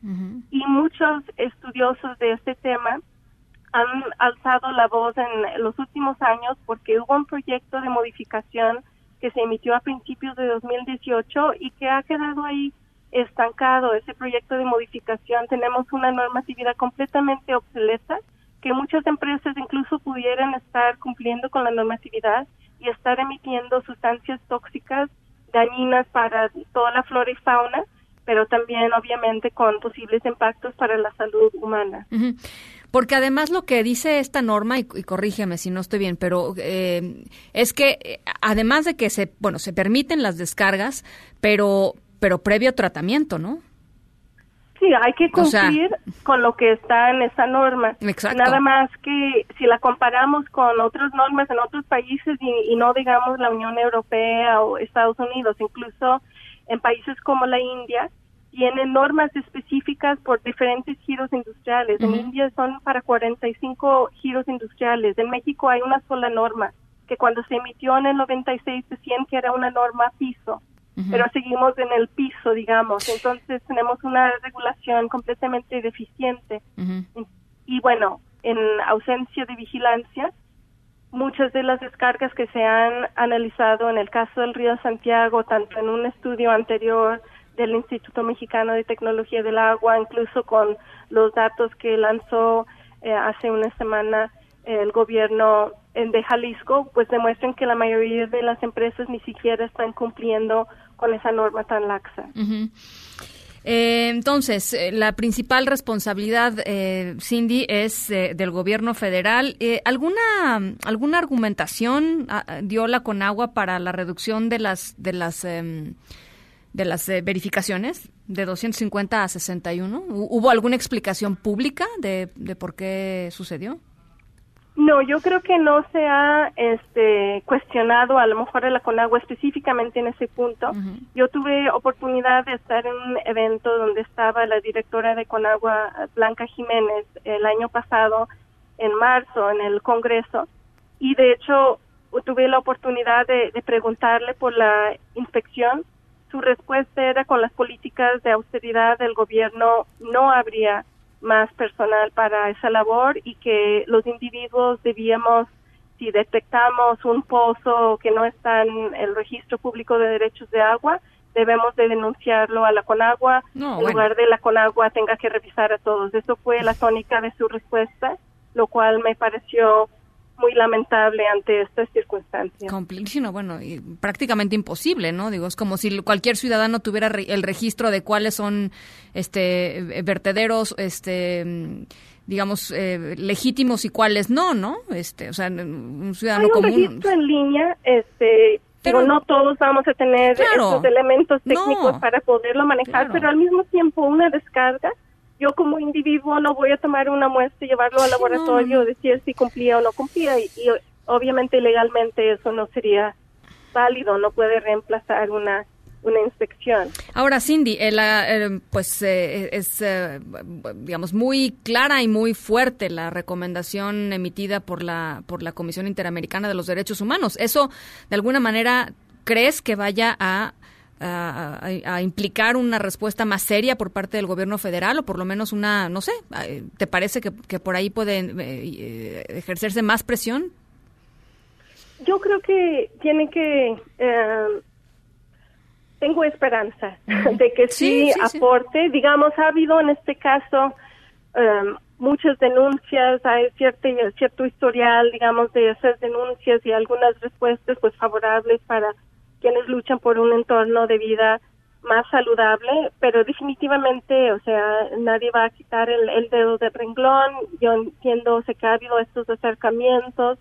y muchos estudiosos de este tema han alzado la voz en los últimos años porque hubo un proyecto de modificación que se emitió a principios de 2018 y que ha quedado ahí estancado ese proyecto de modificación. Tenemos una normatividad completamente obsoleta que muchas empresas incluso pudieran estar cumpliendo con la normatividad y estar emitiendo sustancias tóxicas dañinas para toda la flora y fauna, pero también obviamente con posibles impactos para la salud humana. Porque además lo que dice esta norma, y, corrígeme si no estoy bien, pero eh, es que eh, además de que se, bueno, se permiten las descargas, pero, pero previo tratamiento, ¿no? Sí, hay que cumplir con lo que está en esa norma. Exacto. Nada más que si la comparamos con otras normas en otros países y, y no digamos la Unión Europea o Estados Unidos, incluso en países como la India, tienen normas específicas por diferentes giros industriales. En India son para 45 giros industriales. En México hay una sola norma, que cuando se emitió en el 96 decían que era una norma piso, pero seguimos en el piso, digamos. Entonces tenemos una regulación completamente deficiente. Y bueno, en ausencia de vigilancia, muchas de las descargas que se han analizado en el caso del río Santiago, tanto en un estudio anterior, del Instituto Mexicano de Tecnología del Agua, incluso con los datos que lanzó eh, hace una semana el gobierno de Jalisco, pues demuestran que la mayoría de las empresas ni siquiera están cumpliendo con esa norma tan laxa. Eh, entonces, eh, la principal responsabilidad, Cindy, es del gobierno federal. ¿Alguna alguna argumentación ah, dio la Conagua para la reducción de las de las em, de las eh, verificaciones de 250 a 61? ¿Hubo alguna explicación pública de, de por qué sucedió? No, yo creo que no se ha este, cuestionado a lo mejor a la Conagua específicamente en ese punto. Yo tuve oportunidad de estar en un evento donde estaba la directora de Conagua, Blanca Jiménez, el año pasado, en marzo, en el Congreso, y de hecho tuve la oportunidad de preguntarle por la inspección. Su respuesta era con las políticas de austeridad del gobierno no habría más personal para esa labor y que los individuos debíamos, si detectamos un pozo que no está en el registro público de derechos de agua, debemos de denunciarlo a la Conagua, en lugar de la Conagua tenga que revisar a todos. Eso fue la tónica de su respuesta, lo cual me pareció muy lamentable ante estas circunstancias. Complicino, bueno, y prácticamente imposible, ¿no? Digo, es como si cualquier ciudadano tuviera el registro de cuáles son este vertederos este digamos eh, legítimos y cuáles no, ¿no? Este, o sea, un ciudadano Hay un registro en línea, este pero no todos vamos a tener esos elementos técnicos para poderlo manejar, pero al mismo tiempo una descarga yo como individuo no voy a tomar una muestra y llevarlo al laboratorio, decir si cumplía o no cumplía y, obviamente legalmente eso no sería válido, no puede reemplazar una una inspección. Ahora, Cindy, eh, eh, pues eh, es, digamos, muy clara y muy fuerte la recomendación emitida por la, por la Comisión Interamericana de los Derechos Humanos. ¿Eso, de alguna manera, crees que vaya a a, implicar una respuesta más seria por parte del gobierno federal o por lo menos una, no sé, ¿te parece que, que por ahí puede eh, ejercerse más presión? Yo creo que tiene que... Eh, tengo esperanza de que sí, aporte. Digamos, ha habido en este caso muchas denuncias, hay cierto, cierto historial, digamos, de esas denuncias y algunas respuestas pues favorables para quienes luchan por un entorno de vida más saludable, pero definitivamente, o sea, nadie va a quitar el, el dedo de renglón. Yo entiendo, sé que ha habido estos acercamientos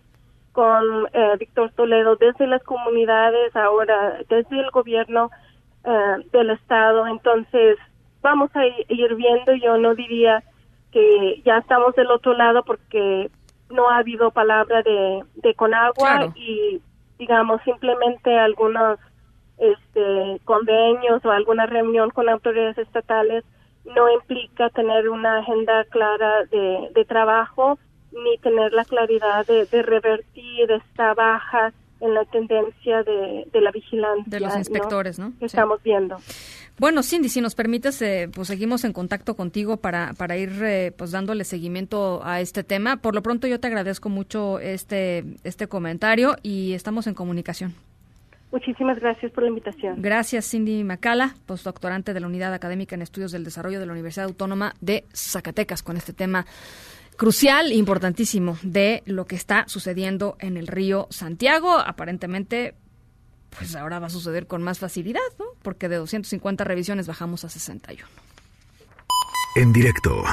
con eh, Víctor Toledo desde las comunidades, ahora desde el gobierno eh, del Estado. Entonces, vamos a ir viendo, yo no diría que ya estamos del otro lado porque no ha habido palabra de, de Conagua y digamos simplemente algunos este convenios o alguna reunión con autoridades estatales no implica tener una agenda clara de, de trabajo ni tener la claridad de, de revertir esta baja en la tendencia de, de la vigilancia. De los inspectores, ¿no? Que estamos viendo. Bueno, Cindy, si nos permites, eh, pues seguimos en contacto contigo para, para ir eh, pues dándole seguimiento a este tema. Por lo pronto yo te agradezco mucho este, este comentario y estamos en comunicación. Muchísimas gracias por la invitación. Gracias, Cindy Macala, postdoctorante de la Unidad Académica en Estudios del Desarrollo de la Universidad Autónoma de Zacatecas, con este tema crucial importantísimo de lo que está sucediendo en el río Santiago. Aparentemente, pues ahora va a suceder con más facilidad, ¿no? Porque de 250 revisiones bajamos a 61. En directo.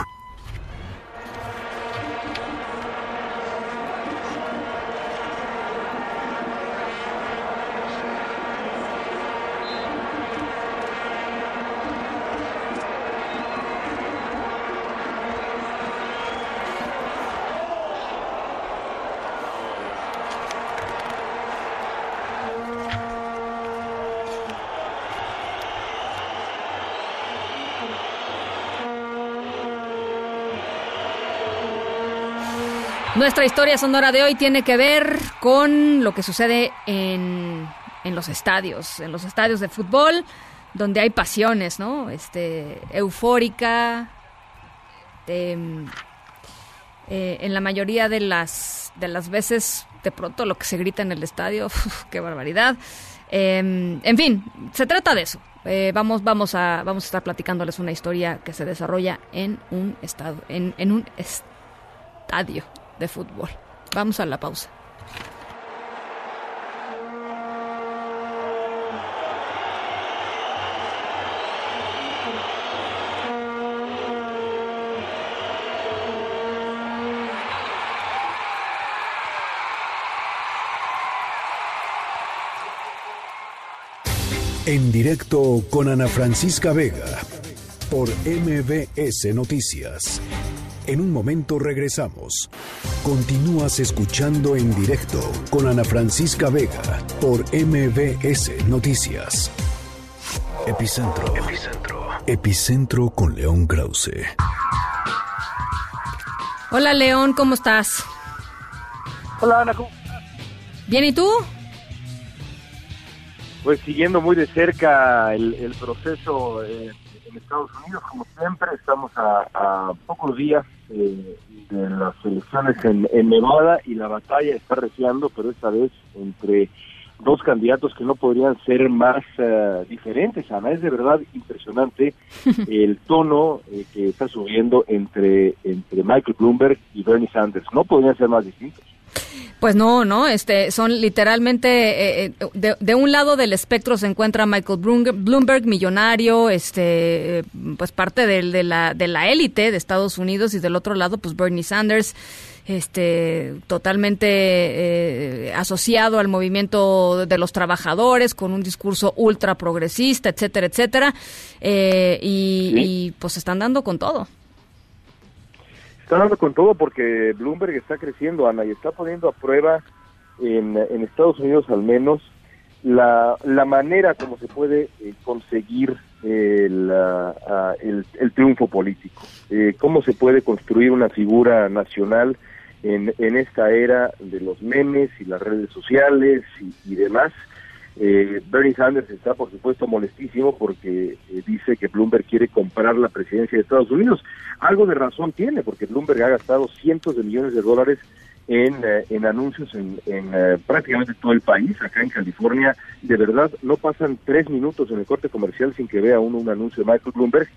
Nuestra historia sonora de hoy tiene que ver con lo que sucede en, en los estadios, en los estadios de fútbol, donde hay pasiones, ¿no? Este, eufórica, eh, en la mayoría de las, de las veces, de pronto lo que se grita en el estadio, [laughs] qué barbaridad. Em, en fin, se trata de eso. Eh, vamos, vamos, a, vamos a estar platicándoles una historia que se desarrolla en un estado, en, en un estadio de fútbol. Vamos a la pausa. En directo con Ana Francisca Vega por MBS Noticias. En un momento regresamos. Continúas escuchando en directo con Ana Francisca Vega por MBS Noticias. Epicentro. Epicentro. Epicentro con León Krause. Hola León, ¿cómo estás? Hola Ana, Bien, ¿y tú? Pues siguiendo muy de cerca el, proceso eh, en Estados Unidos, como siempre, estamos a, pocos días eh, de las elecciones en, Nevada y la batalla está reciando, pero esta vez entre dos candidatos que no podrían ser más eh, diferentes. Ana, es de verdad impresionante [laughs] el tono eh, que está subiendo entre, entre Michael Bloomberg y Bernie Sanders. No podrían ser más distintos. Pues no, no, este, son literalmente, eh, eh, de, un lado del espectro se encuentra Michael Bloomberg, millonario, este, pues parte de, la, de la élite de Estados Unidos y del otro lado, pues Bernie Sanders, este, totalmente eh, asociado al movimiento de los trabajadores, con un discurso ultra progresista, etcétera, etcétera, y, y pues están dando con todo. Está dando con todo porque Bloomberg está creciendo, Ana, y está poniendo a prueba en, Estados Unidos al menos la, la manera como se puede eh, conseguir el, el, triunfo político, eh, cómo se puede construir una figura nacional en, en esta era de los memes y las redes sociales y demás. Eh, Bernie Sanders está, por supuesto, molestísimo porque eh, dice que Bloomberg quiere comprar la presidencia de Estados Unidos. Algo de razón tiene, porque Bloomberg ha gastado cientos de millones de dólares en, eh, en anuncios en, prácticamente todo el país. Acá en California, de verdad, no pasan tres minutos en el corte comercial sin que vea uno un anuncio de Michael Bloomberg.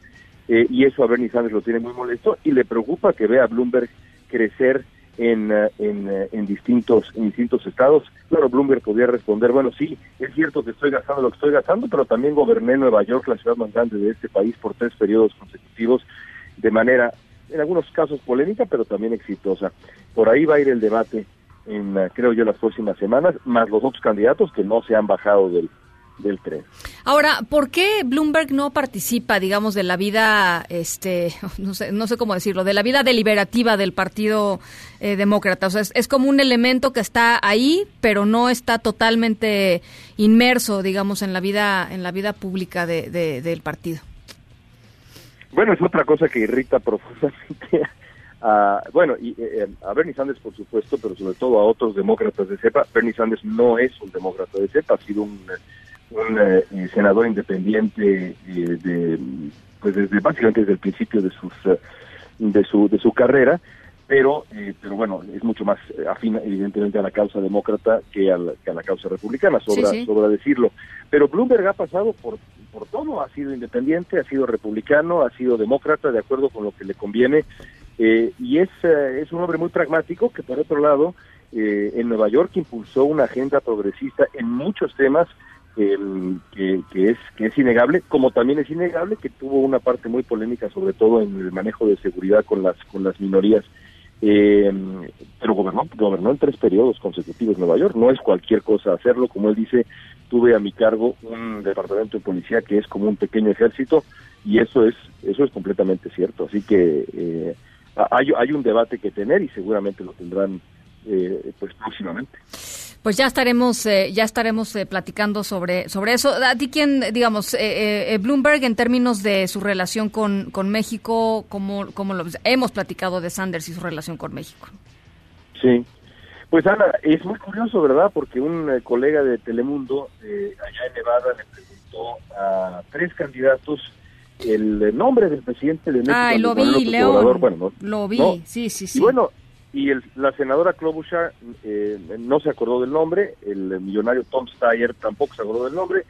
y eso a Bernie Sanders lo tiene muy molesto y le preocupa que vea a Bloomberg crecer en, eh, en, eh, en, distintos, en distintos estados. Claro, Bloomberg podría responder, bueno, sí, es cierto que estoy gastando lo que estoy gastando, pero también goberné Nueva York, la ciudad más grande de este país, por tres periodos consecutivos, de manera, en algunos casos polémica, pero también exitosa. Por ahí va a ir el debate en, eh, creo yo, las próximas semanas, más los otros candidatos que no se han bajado del, del tren. Ahora, ¿por qué Bloomberg no participa, digamos, de la vida, este, [laughs] no sé, no sé cómo decirlo, de la vida deliberativa del Partido eh, Demócrata? O sea, es, como un elemento que está ahí, pero no está totalmente inmerso, digamos, en la vida, en la vida pública de, del partido. Bueno, es otra cosa que irrita profundamente a, bueno, y, eh, a Bernie Sanders, por supuesto, pero sobre todo a otros demócratas de cepa. Bernie Sanders no es un demócrata de cepa, ha sido un un eh, senador independiente eh, de, pues desde básicamente desde el principio de sus eh, de su de su carrera pero pero bueno es mucho más afín evidentemente a la causa demócrata que a la, que a la causa republicana sobra sobra decirlo. Pero Bloomberg ha pasado por por todo ha sido independiente ha sido republicano ha sido demócrata de acuerdo con lo que le conviene y es es un hombre muy pragmático que por otro lado en Nueva York impulsó una agenda progresista en muchos temas que, que, es que es innegable, como también es innegable que tuvo una parte muy polémica, sobre todo en el manejo de seguridad con las con las minorías. Eh, pero gobernó, gobernó en tres periodos consecutivos en Nueva York. No es cualquier cosa hacerlo, como él dice, tuve a mi cargo un departamento de policía que es como un pequeño ejército y eso es eso es completamente cierto. Así que eh, hay, hay un debate que tener y seguramente lo tendrán eh, pues próximamente. Pues ya estaremos, eh, ya estaremos eh, platicando sobre, sobre eso. A ti, quién, digamos, eh, Bloomberg, en términos de su relación con, con México, ¿cómo, cómo lo hemos platicado de Sanders y su relación con México? Sí, pues Ana, es muy curioso, ¿verdad? Porque un colega de Telemundo allá en Nevada le preguntó a tres candidatos el nombre del presidente de México. Ay, lo vi, León. Bueno, lo vi, sí, sí, sí. Y bueno, y la senadora Klobuchar eh, no se acordó del nombre, el millonario Tom Steyer tampoco se acordó del nombre,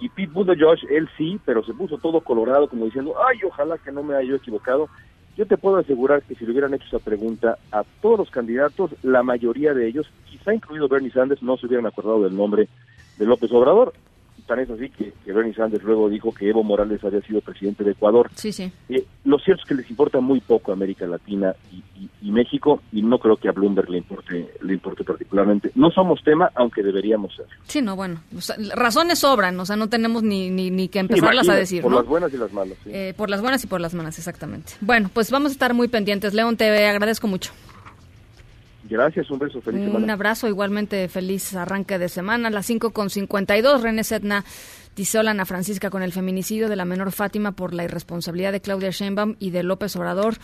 y Pete Buttigieg, él sí, pero se puso todo colorado como diciendo, ay, ojalá que no me haya equivocado. Yo te puedo asegurar que si le hubieran hecho esa pregunta a todos los candidatos, la mayoría de ellos, quizá incluido Bernie Sanders, no se hubieran acordado del nombre de López Obrador tan es así que, Bernie Sanders luego dijo que Evo Morales había sido presidente de Ecuador. Sí, sí. Eh, lo cierto es que les importa muy poco América Latina y, México y no creo que a Bloomberg le importe le importe particularmente. No somos tema, aunque deberíamos ser. Sí, no, bueno, razones sobran, o sea, no tenemos ni, ni, ni que empezarlas a decir. Por las buenas y las malas. Eh, por las buenas y por las malas, exactamente. Bueno, pues vamos a estar muy pendientes. León, te agradezco mucho. Gracias, un beso, feliz semana. Un abrazo, igualmente feliz arranque de semana. Las 5 con 52, René Setna dice hola Ana Francisca con el feminicidio de la menor Fátima por la irresponsabilidad de Claudia Sheinbaum y de López Obrador.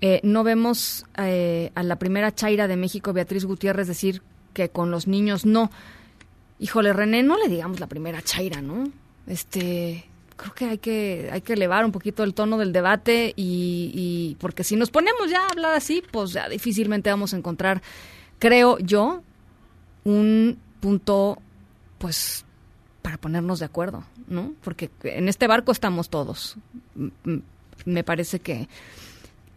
Eh, no vemos eh, a la primera Chaira de México, Beatriz Gutiérrez, decir que con los niños no. Híjole, René, no le digamos la primera Chaira, ¿no? Este, creo que hay que hay que elevar un poquito el tono del debate y, porque si nos ponemos ya a hablar así, pues ya difícilmente vamos a encontrar, creo yo, un punto, pues para ponernos de acuerdo, ¿no? Porque en este barco estamos todos. Me parece que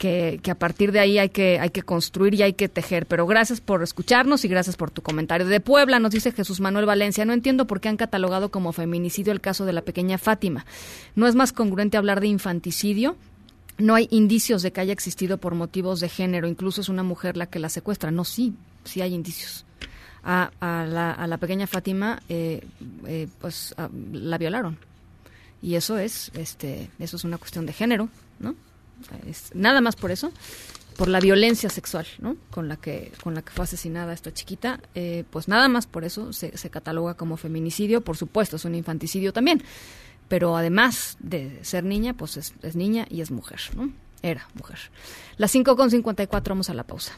que, a partir de ahí hay que, hay que construir y hay que tejer. Pero gracias por escucharnos y gracias por tu comentario. De Puebla nos dice Jesús Manuel Valencia, no entiendo por qué han catalogado como feminicidio el caso de la pequeña Fátima. ¿No es más congruente hablar de infanticidio? No hay indicios de que haya existido por motivos de género, incluso es una mujer la que la secuestra. No, sí, sí hay indicios. A, la, pequeña Fátima, eh, eh, pues la violaron. Y eso es, este, eso es una cuestión de género, ¿no? Nada más por eso, por la violencia sexual, ¿no? Con la que con la que fue asesinada esta chiquita, eh, pues nada más por eso se, cataloga como feminicidio. Por supuesto, es un infanticidio también, pero además de ser niña, pues es, niña y es mujer, ¿no? Era mujer. Las 5 con 54, vamos a la pausa.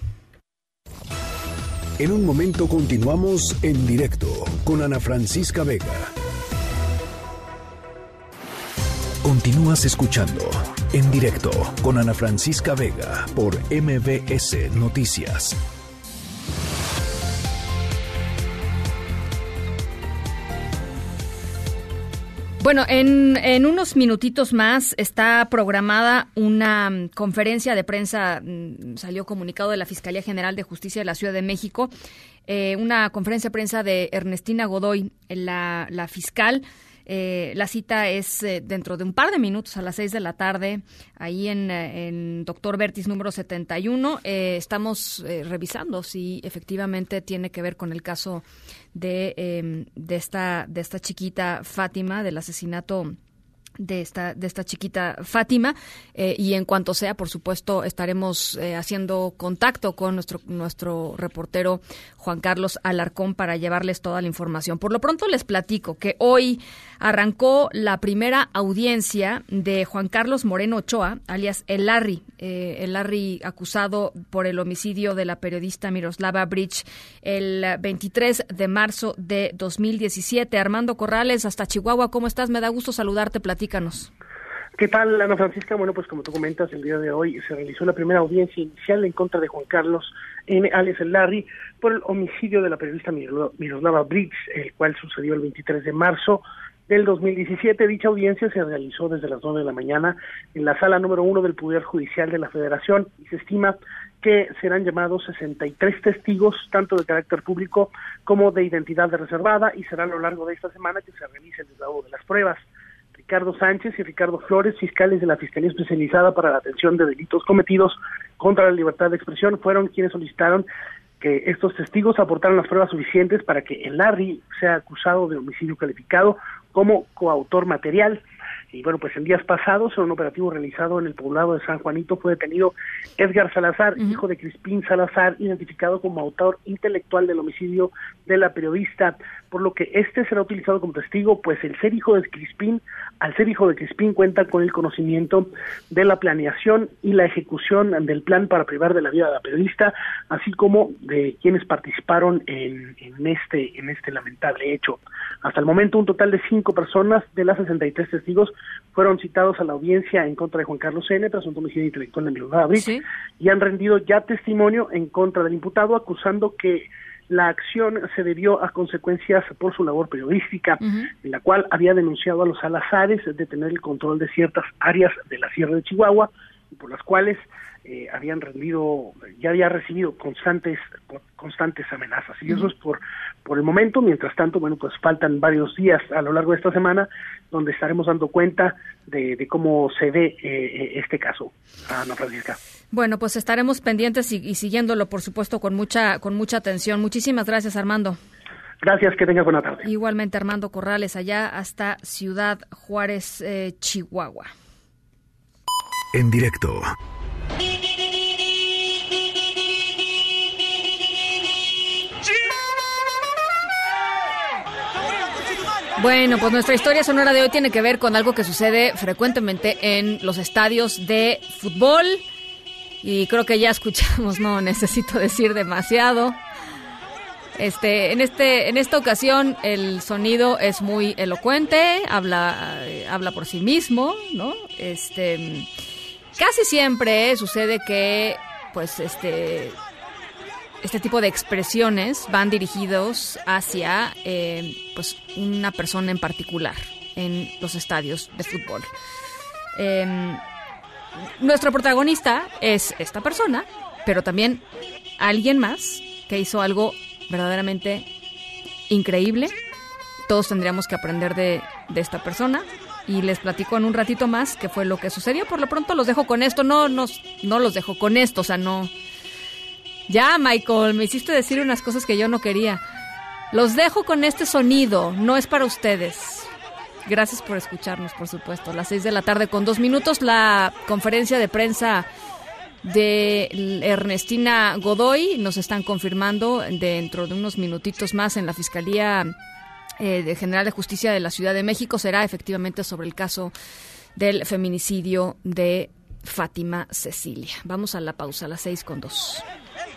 En un momento continuamos en directo con Ana Francisca Vega. Continúas escuchando en directo con Ana Francisca Vega por MBS Noticias. Bueno, en, en, unos minutitos más está programada una mm, conferencia de prensa, mm, salió comunicado de la Fiscalía General de Justicia de la Ciudad de México, eh, una conferencia de prensa de Ernestina Godoy, la, la fiscal. Eh, la cita es eh, dentro de un par de minutos a las seis de la tarde, ahí en, en Doctor Vertis número 71. Eh, estamos revisando si efectivamente tiene que ver con el caso de, em, de, esta, de esta chiquita Fátima, del asesinato de esta de esta chiquita Fátima eh, y en cuanto sea por supuesto estaremos eh, haciendo contacto con nuestro nuestro reportero Juan Carlos Alarcón para llevarles toda la información. Por lo pronto les platico que hoy arrancó la primera audiencia de Juan Carlos Moreno Ochoa alias El Larry eh, El Larry acusado por el homicidio de la periodista Miroslava Bridge el 23 de marzo de 2017 Armando Corrales hasta Chihuahua cómo estás me da gusto saludarte ¿Qué tal, Ana Francisca? Bueno, pues como tú comentas, el día de hoy se realizó la primera audiencia inicial en contra de Juan Carlos N. Alex Larry por el homicidio de la periodista Miroslava Briggs, el cual sucedió el 23 de marzo del 2017. Dicha audiencia se realizó desde las 9 de la mañana en la sala número uno del Poder Judicial de la Federación y se estima que serán llamados 63 testigos, tanto de carácter público como de identidad reservada, y será a lo largo de esta semana que se realice el deslavo de las pruebas. Ricardo Sánchez y Ricardo Flores, fiscales de la Fiscalía Especializada para la Atención de Delitos Cometidos contra la Libertad de Expresión, fueron quienes solicitaron que estos testigos aportaran las pruebas suficientes para que el Larry sea acusado de homicidio calificado como coautor material. Y bueno, pues en días pasados, en un operativo realizado en el poblado de San Juanito, fue detenido Edgar Salazar, hijo de Crispín Salazar, identificado como autor intelectual del homicidio de la periodista, por lo que este será utilizado como testigo, pues el ser hijo de Crispín, al ser hijo de Crispín, cuenta con el conocimiento de la planeación y la ejecución del plan para privar de la vida de la periodista, así como de quienes participaron en, en este, en este lamentable hecho. Hasta el momento, un total de cinco personas de las 63 testigos fueron citados a la audiencia en contra de Juan Carlos N., presunto homicidio intelectual de Milonada y han rendido ya testimonio en contra del imputado, acusando que la acción se debió a consecuencias por su labor periodística, en la cual había denunciado a los Salazares de tener el control de ciertas áreas de la Sierra de Chihuahua, y por las cuales eh, habían rendido, ya había recibido constantes, constantes amenazas. Y eso es por, por el momento. Mientras tanto, bueno, pues faltan varios días a lo largo de esta semana donde estaremos dando cuenta de, cómo se ve eh, eh, este caso, Ana Francisca. Bueno, pues estaremos pendientes y, siguiéndolo, por supuesto, con mucha, con mucha atención. Muchísimas gracias, Armando. Gracias, que tenga buena tarde. Igualmente, Armando Corrales, allá hasta Ciudad Juárez, Chihuahua. En directo Bueno, pues nuestra historia sonora de hoy tiene que ver con algo que sucede frecuentemente en los estadios de fútbol. Y creo que ya escuchamos, no necesito decir demasiado. Este, en este, en esta ocasión el sonido es muy elocuente, habla, habla por sí mismo, ¿no? Este, casi siempre sucede que, pues, este, este tipo de expresiones van dirigidos hacia eh, pues una persona en particular en los estadios de fútbol. Em, nuestro protagonista es esta persona, pero también alguien más que hizo algo verdaderamente increíble. Todos tendríamos que aprender de, esta persona y les platico en un ratito más qué fue lo que sucedió. Por lo pronto los dejo con esto, no, no, no los dejo con esto, o sea, no, ya, Michael, me hiciste decir unas cosas que yo no quería. Los dejo con este sonido, no es para ustedes. Gracias por escucharnos, por supuesto. Las seis de la tarde con dos minutos la conferencia de prensa de Ernestina Godoy nos están confirmando dentro de unos minutitos más en la Fiscalía eh, General de Justicia de la Ciudad de México será efectivamente sobre el caso del feminicidio de Fátima Cecilia. Vamos a la pausa las seis con dos.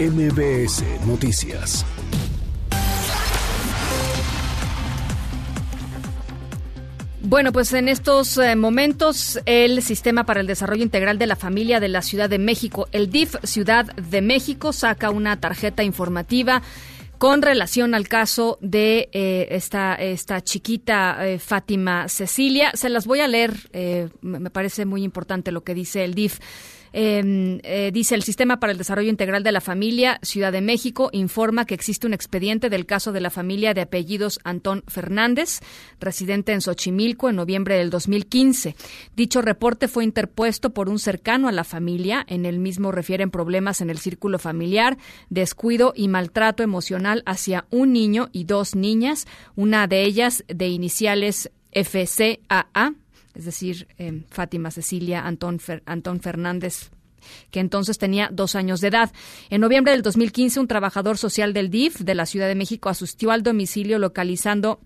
MBS Noticias. Bueno, pues en estos eh, momentos el Sistema para el Desarrollo Integral de la Familia de la Ciudad de México, el DIF Ciudad de México, saca una tarjeta informativa con relación al caso de eh, esta, esta chiquita eh, Fátima Cecilia. Se las voy a leer, me parece muy importante lo que dice el DIF. Em, eh, dice el Sistema para el Desarrollo Integral de la Familia, Ciudad de México, informa que existe un expediente del caso de la familia de apellidos Antón Fernández, residente en Xochimilco, en noviembre del 2015. Dicho reporte fue interpuesto por un cercano a la familia. En el mismo refieren problemas en el círculo familiar, descuido y maltrato emocional hacia un niño y dos niñas, una de ellas de iniciales FCAA es decir, eh, Fátima Cecilia Antón, Antón Fernández que entonces tenía dos años de edad. En noviembre del 2015, un trabajador social del DIF de la Ciudad de México asistió al domicilio localizando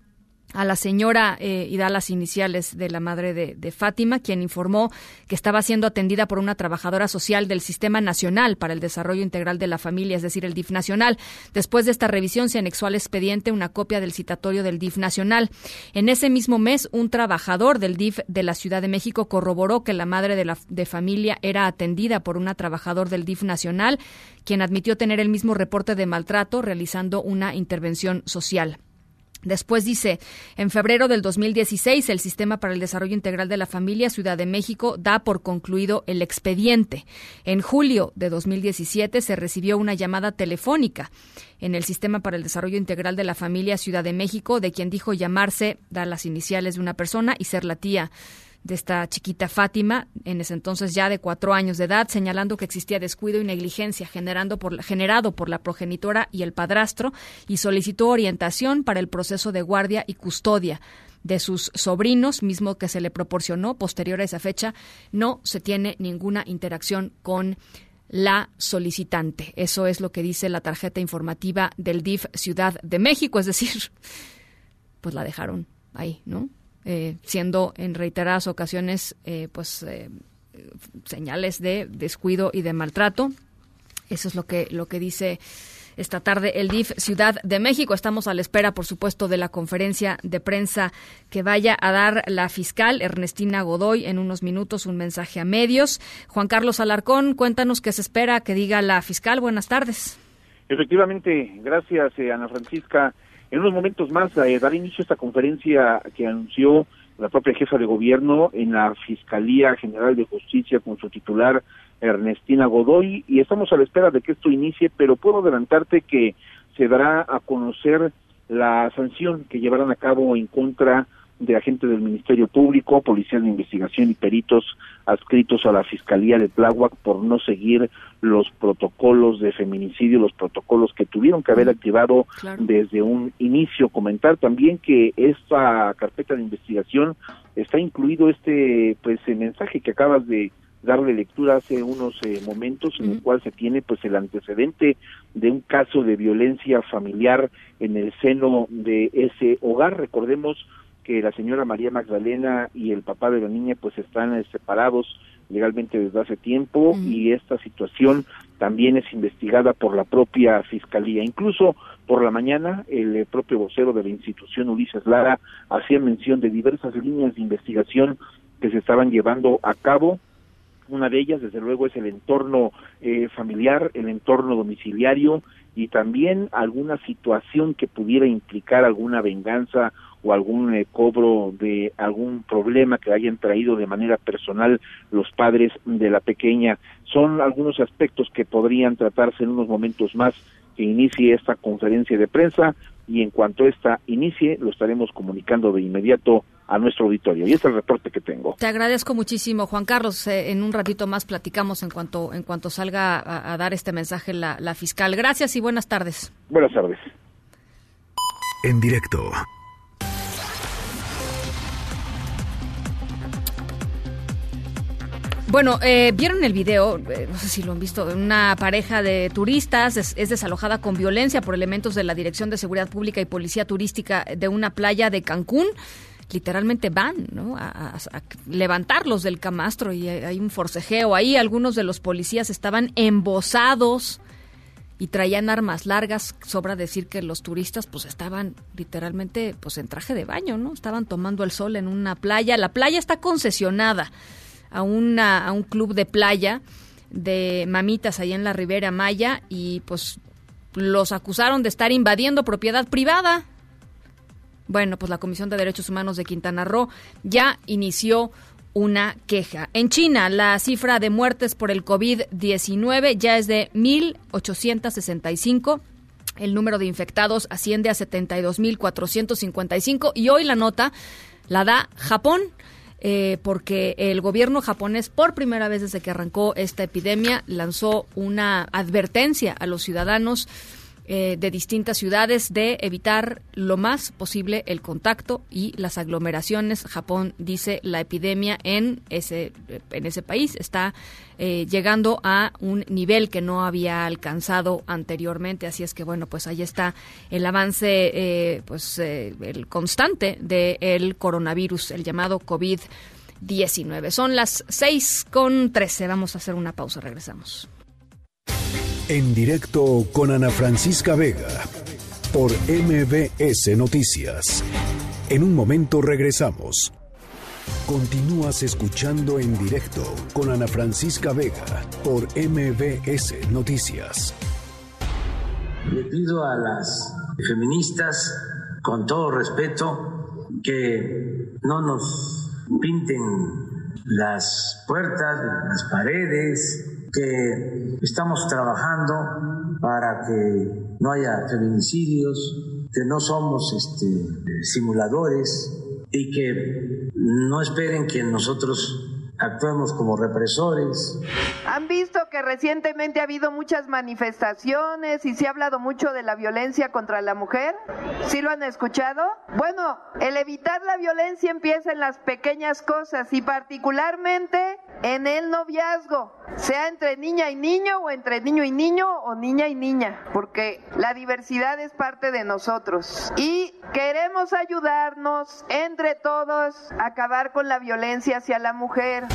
a la señora eh, y da las iniciales de la madre de, Fátima, quien informó que estaba siendo atendida por una trabajadora social del Sistema Nacional para el Desarrollo Integral de la Familia, es decir, el DIF Nacional. Después de esta revisión se anexó al expediente una copia del citatorio del DIF Nacional. En ese mismo mes, un trabajador del DIF de la Ciudad de México corroboró que la madre de la de familia era atendida por una trabajador del DIF Nacional, quien admitió tener el mismo reporte de maltrato realizando una intervención social. Después dice, en febrero del 2016, el Sistema para el Desarrollo Integral de la Familia Ciudad de México da por concluido el expediente. En julio de 2017 se recibió una llamada telefónica en el Sistema para el Desarrollo Integral de la Familia Ciudad de México de quien dijo llamarse, dar las iniciales de una persona y ser la tía de esta chiquita Fátima, en ese entonces ya de cuatro años de edad, señalando que existía descuido y negligencia generando por, generado por la progenitora y el padrastro y solicitó orientación para el proceso de guardia y custodia de sus sobrinos, mismo que se le proporcionó posterior a esa fecha, no se tiene ninguna interacción con la solicitante. Eso es lo que dice la tarjeta informativa del DIF Ciudad de México, es decir, pues la dejaron ahí, ¿no? Eh, siendo en reiteradas ocasiones eh, pues eh, señales de descuido y de maltrato. Eso es lo que lo que dice esta tarde el DIF Ciudad de México. Estamos a la espera, por supuesto, de la conferencia de prensa que vaya a dar la fiscal Ernestina Godoy en unos minutos un mensaje a medios. Juan Carlos Alarcón, cuéntanos qué se espera que diga la fiscal. Buenas tardes. Efectivamente, gracias Ana Francisca. En unos momentos más eh, dará inicio a esta conferencia que anunció la propia jefa de gobierno en la Fiscalía General de Justicia con su titular Ernestina Godoy y estamos a la espera de que esto inicie, pero puedo adelantarte que se dará a conocer la sanción que llevarán a cabo en contra agentes del Ministerio Público, policías de investigación y peritos adscritos a la Fiscalía de Tláhuac por no seguir los protocolos de feminicidio, los protocolos que tuvieron que haber activado desde un inicio. Comentar también que esta carpeta de investigación está incluido este pues el mensaje que acabas de darle lectura hace unos eh, momentos en el cual se tiene pues el antecedente de un caso de violencia familiar en el seno de ese hogar. Recordemos que la señora María Magdalena y el papá de la niña pues están eh, separados legalmente desde hace tiempo y esta situación también es investigada por la propia fiscalía. Incluso por la mañana el eh, propio vocero de la institución Ulises Lara hacía mención de diversas líneas de investigación que se estaban llevando a cabo una de ellas, desde luego, es el entorno eh, familiar, el entorno domiciliario y también alguna situación que pudiera implicar alguna venganza o algún eh, cobro de algún problema que hayan traído de manera personal los padres de la pequeña. Son algunos aspectos que podrían tratarse en unos momentos más que inicie esta conferencia de prensa y en cuanto esta inicie lo estaremos comunicando de inmediato a nuestro auditorio. Y este es el reporte que tengo. Te agradezco muchísimo, Juan Carlos. Eh, en un ratito más platicamos en cuanto en cuanto salga a, dar este mensaje la, la fiscal. Gracias y buenas tardes. Buenas tardes. En directo. Bueno, eh, vieron el video, eh, no sé si lo han visto, una pareja de turistas es, desalojada con violencia por elementos de la Dirección de Seguridad Pública y Policía Turística de una playa de Cancún. Literalmente van ¿no? a, levantarlos del camastro y hay un forcejeo. Ahí algunos de los policías estaban embosados y traían armas largas. Sobra decir que los turistas pues estaban literalmente pues en traje de baño, ¿no? Estaban tomando el sol en una playa. La playa está concesionada a, una, a un club de playa de mamitas ahí en la Ribera Maya y pues los acusaron de estar invadiendo propiedad privada. Bueno, pues la Comisión de Derechos Humanos de Quintana Roo ya inició una queja. En China, la cifra de muertes por el COVID-19 ya es de 1.865. El número de infectados asciende a 72.455 y hoy la nota la da Japón. Eh, porque el gobierno japonés, por primera vez desde que arrancó esta epidemia, lanzó una advertencia a los ciudadanos eh, de distintas ciudades de evitar lo más posible el contacto y las aglomeraciones. Japón dice la epidemia en ese, en ese país está eh, llegando a un nivel que no había alcanzado anteriormente. Así es que, bueno, pues ahí está el avance, eh, pues el constante del coronavirus, el llamado COVID-19. Son las 6 con 13. Vamos a hacer una pausa. Regresamos. En directo con Ana Francisca Vega por MBS Noticias. En un momento regresamos. Continúas escuchando en directo con Ana Francisca Vega por MBS Noticias. Le pido a las feministas, con todo respeto, que no nos pinten las puertas, las paredes, que estamos trabajando para que no haya feminicidios, que no somos este, simuladores y que no esperen que nosotros actuemos como represores. Han visto que recientemente ha habido muchas manifestaciones y se ha hablado mucho de la violencia contra la mujer. ¿Sí lo han escuchado? Bueno, el evitar la violencia empieza en las pequeñas cosas y particularmente en el noviazgo, sea entre niña y niño o entre niño y niño o niña y niña, porque la diversidad es parte de nosotros y queremos ayudarnos entre todos a acabar con la violencia hacia la mujer.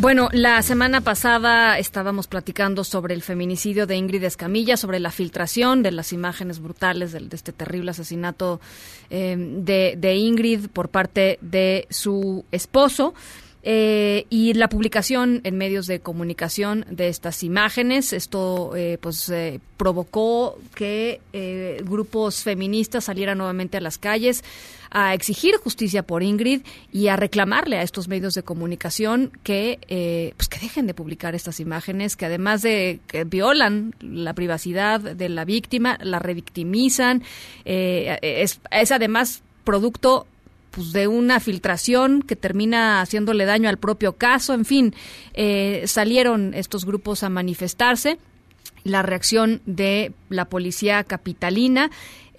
Bueno, la semana pasada estábamos platicando sobre el feminicidio de Ingrid Escamilla, sobre la filtración de las imágenes brutales de, este terrible asesinato eh, de, Ingrid por parte de su esposo. Eh, y la publicación en medios de comunicación de estas imágenes. Esto eh, pues provocó que grupos feministas salieran nuevamente a las calles a exigir justicia por Ingrid y a reclamarle a estos medios de comunicación que, eh, pues que dejen de publicar estas imágenes, que además de que violan la privacidad de la víctima, la revictimizan, eh, es, además producto pues, de una filtración que termina haciéndole daño al propio caso. En fin, eh, salieron estos grupos a manifestarse. La reacción de la policía capitalina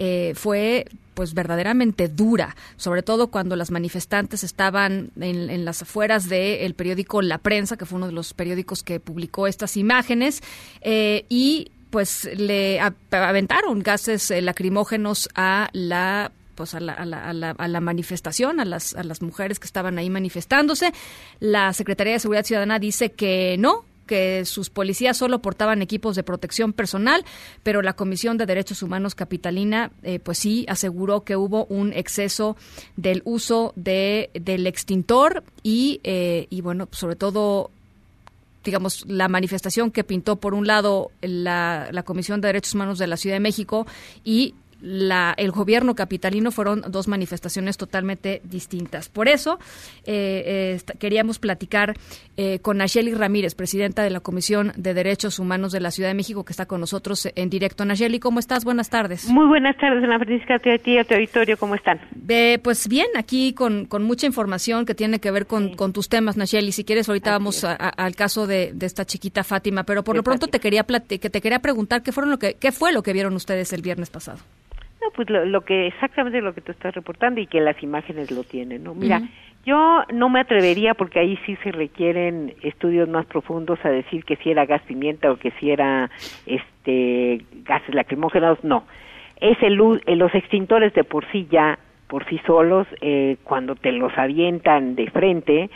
eh, fue pues verdaderamente dura, sobre todo cuando las manifestantes estaban en, las afueras del periódico La Prensa, que fue uno de los periódicos que publicó estas imágenes, eh, y pues le aventaron gases eh, lacrimógenos a la pues a la, a, la, a, la, manifestación, a las, a las mujeres que estaban ahí manifestándose. La Secretaría de Seguridad Ciudadana dice que no, que sus policías solo portaban equipos de protección personal, pero la Comisión de Derechos Humanos Capitalina, eh, pues sí, aseguró que hubo un exceso del uso de, del extintor y, eh, y bueno, sobre todo digamos, la manifestación que pintó por un lado la, la, Comisión de Derechos Humanos de la Ciudad de México y la, el gobierno capitalino fueron dos manifestaciones totalmente distintas. Por eso eh, eh, queríamos platicar eh, con Nacheli Ramírez, presidenta de la Comisión de Derechos Humanos de la Ciudad de México, que está con nosotros en directo. Nacheli, ¿cómo estás? Buenas tardes. Muy buenas tardes, Ana Francisca, a ti, a tu auditorio, ¿cómo están? pues bien, aquí con, con, mucha información que tiene que ver con, con tus temas, Nacheli. Si quieres, ahorita vamos al caso de, de, esta chiquita Fátima, pero por lo pronto te quería, que te quería preguntar qué, fueron lo que, qué fue lo que vieron ustedes el viernes pasado. No, pues lo, que exactamente lo que tú estás reportando y que las imágenes lo tienen, ¿no? Mira, Yo no me atrevería porque ahí sí se requieren estudios más profundos a decir que si era gas pimienta o que si era este gases lacrimógenos, no. Es el, los extintores de por sí ya por sí solos eh, cuando te los avientan de frente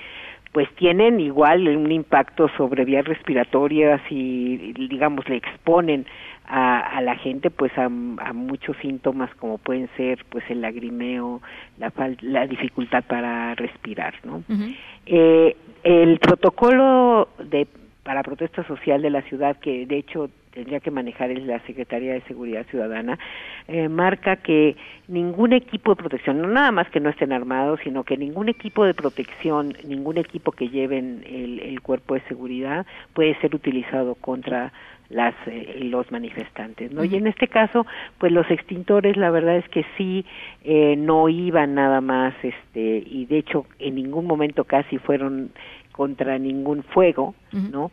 pues tienen igual un impacto sobre vías respiratorias y digamos le exponen a, a la gente pues a, a, muchos síntomas como pueden ser pues el lagrimeo la, la dificultad para respirar no eh, el protocolo de para protesta social de la ciudad que de hecho tendría que manejar es la Secretaría de Seguridad Ciudadana, eh, marca que ningún equipo de protección, no nada más que no estén armados, sino que ningún equipo de protección, ningún equipo que lleven el, el cuerpo de seguridad puede ser utilizado contra las eh, los manifestantes no y en este caso pues los extintores la verdad es que sí eh, no iban nada más este y de hecho en ningún momento casi fueron contra ningún fuego no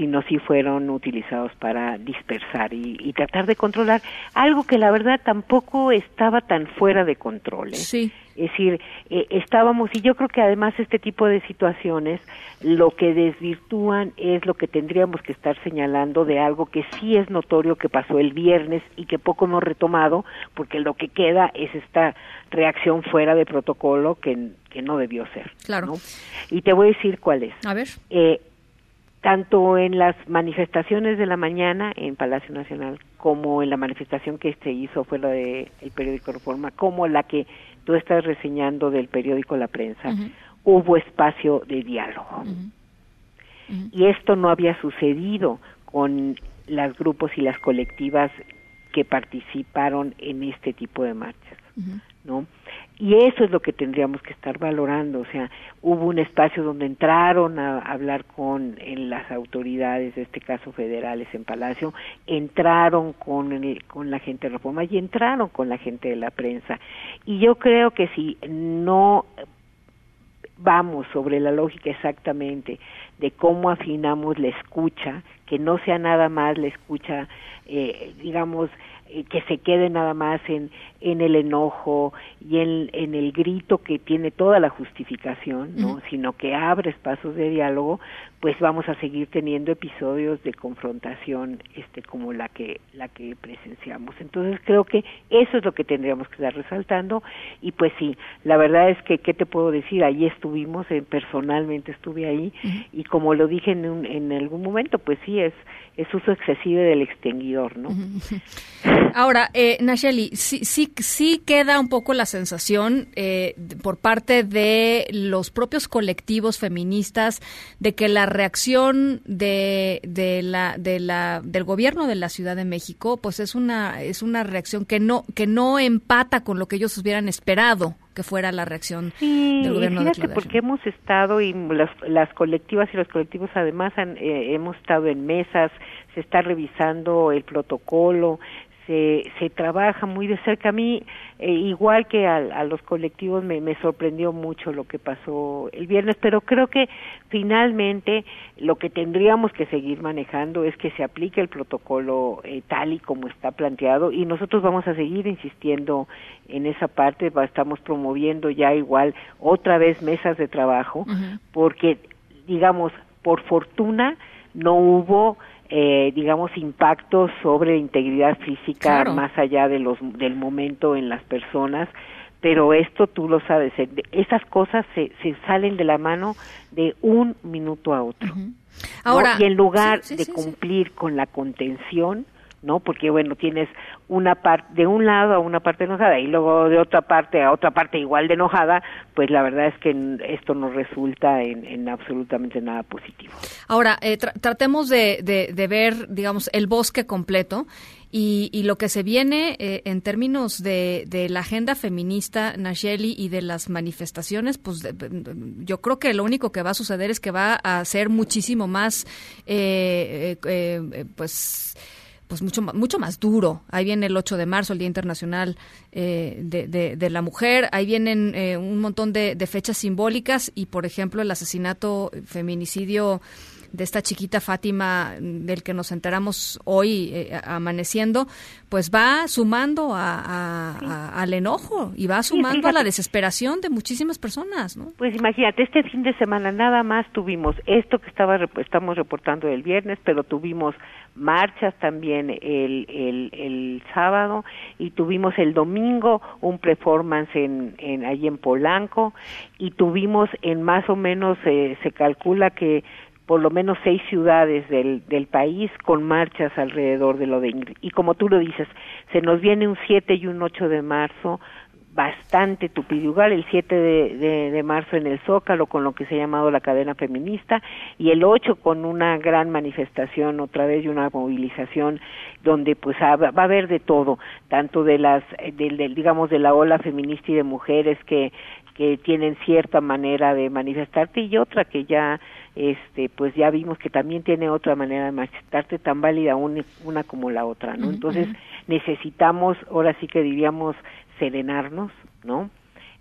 sino si fueron utilizados para dispersar y, tratar de controlar algo que la verdad tampoco estaba tan fuera de control. ¿eh? Sí. Es decir, eh, estábamos, y yo creo que además este tipo de situaciones lo que desvirtúan es lo que tendríamos que estar señalando de algo que sí es notorio que pasó el viernes y que poco hemos retomado, porque lo que queda es esta reacción fuera de protocolo que, que no debió ser. Claro. Y te voy a decir cuál es. A ver. Eh, tanto en las manifestaciones de la mañana en Palacio Nacional como en la manifestación que se hizo fue la de el periódico Reforma como la que tú estás reseñando del periódico La Prensa hubo espacio de diálogo. Y esto no había sucedido con los grupos y las colectivas que participaron en este tipo de marchas no y eso es lo que tendríamos que estar valorando o sea hubo un espacio donde entraron a hablar con en las autoridades de este caso federales en Palacio entraron con con la gente de Reforma y entraron con la gente de la prensa. Y yo creo que si no vamos sobre la lógica exactamente de cómo afinamos la escucha que no sea nada más la escucha eh, digamos que se quede nada más en, en el enojo y en, en el grito que tiene toda la justificación, ¿no? Sino que abre espacios de diálogo, pues vamos a seguir teniendo episodios de confrontación este como la que la que presenciamos. Entonces creo que eso es lo que tendríamos que estar resaltando. Y pues sí, la verdad es que qué te puedo decir, ahí estuvimos, eh, personalmente estuve ahí. Y como lo dije en, un, en algún momento, pues sí es es uso excesivo del extinguidor, ¿no? Ahora, eh, Nacheli, sí, sí, sí queda un poco la sensación eh, por parte de los propios colectivos feministas de que la reacción de, de la, de la, del gobierno de la Ciudad de México, pues es una, es una reacción que no, que no empata con lo que ellos hubieran esperado que fuera la reacción del gobierno fíjate, de porque hemos estado y las, las colectivas y los colectivos además han, eh, hemos estado en mesas, se está revisando el protocolo, se, se trabaja muy de cerca. A mí, eh, igual que a, a los colectivos, me, me, sorprendió mucho lo que pasó el viernes, pero creo que finalmente lo que tendríamos que seguir manejando es que se aplique el protocolo eh, tal y como está planteado y nosotros vamos a seguir insistiendo en esa parte, estamos promoviendo ya igual otra vez mesas de trabajo, porque, digamos, por fortuna no hubo eh, digamos, impactos sobre la integridad física más allá de los, del momento en las personas, pero esto tú lo sabes, eh, esas cosas se, se salen de la mano de un minuto a otro. Ahora, Y en lugar de cumplir con la contención, ¿no? Porque bueno, tienes una parte de un lado a una parte enojada y luego de otra parte a otra parte igual de enojada, pues la verdad es que esto no resulta en, absolutamente nada positivo. Ahora, eh, tratemos de, de, ver, digamos, el bosque completo y, y, lo que se viene eh, en términos de, de, la agenda feminista, Nacheli, y de las manifestaciones, pues yo creo que lo único que va a suceder es que va a ser muchísimo más, eh, eh pues pues mucho, mucho más duro. Ahí viene el 8 de marzo, el Día Internacional eh, de, de, la Mujer. Ahí vienen eh, un montón de, de, fechas simbólicas y, por ejemplo, el asesinato, feminicidio de esta chiquita Fátima del que nos enteramos hoy eh, amaneciendo, pues va sumando a, al enojo y va sumando a la desesperación de muchísimas personas, ¿no? Pues imagínate, este fin de semana nada más tuvimos esto que estaba estamos reportando el viernes, pero tuvimos marchas también el, el, el sábado y tuvimos el domingo un performance en, en allí en Polanco y tuvimos en más o menos eh, se calcula que por lo menos seis ciudades del, del país con marchas alrededor de lo de Ingrid. Y como tú lo dices, se nos viene un 7 y un 8 de marzo bastante tupidugal, el 7 de, de, marzo en el Zócalo con lo que se ha llamado la cadena feminista y el 8 con una gran manifestación otra vez y una movilización donde pues va a haber de todo, tanto de las de, digamos de la ola feminista y de mujeres que que tienen cierta manera de manifestarte y otra que ya este pues ya vimos que también tiene otra manera de manifestarte tan válida una, como la otra, ¿no? Entonces necesitamos ahora sí que diríamos serenarnos, ¿no?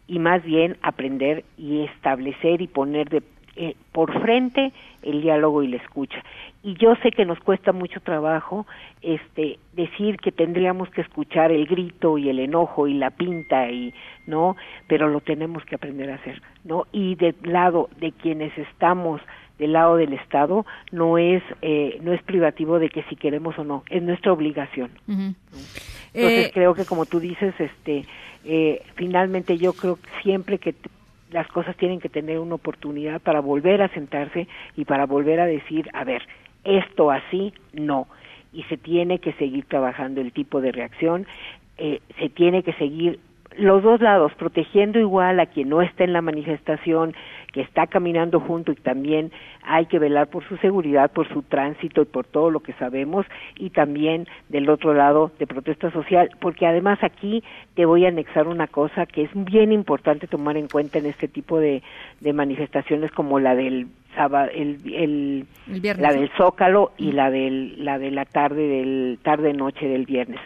Y más bien aprender y establecer y poner de, eh, por frente el diálogo y la escucha. Y yo sé que nos cuesta mucho trabajo este decir que tendríamos que escuchar el grito y el enojo y la pinta y no, pero lo tenemos que aprender a hacer, ¿no? Y del lado de quienes estamos del lado del Estado no es eh, no es privativo de que si queremos o no, es nuestra obligación. Entonces eh, creo que como tú dices, este, eh, finalmente yo creo que siempre que las cosas tienen que tener una oportunidad para volver a sentarse y para volver a decir, a ver, esto así, no. Y se tiene que seguir trabajando el tipo de reacción, eh, se tiene que seguir los dos lados, protegiendo igual a quien no está en la manifestación, que está caminando junto y también hay que velar por su seguridad, por su tránsito y por todo lo que sabemos y también del otro lado de protesta social, porque además aquí te voy a anexar una cosa que es bien importante tomar en cuenta en este tipo de, de manifestaciones como la del sábado, el, el, la del Zócalo y la del la de la tarde del tarde noche del viernes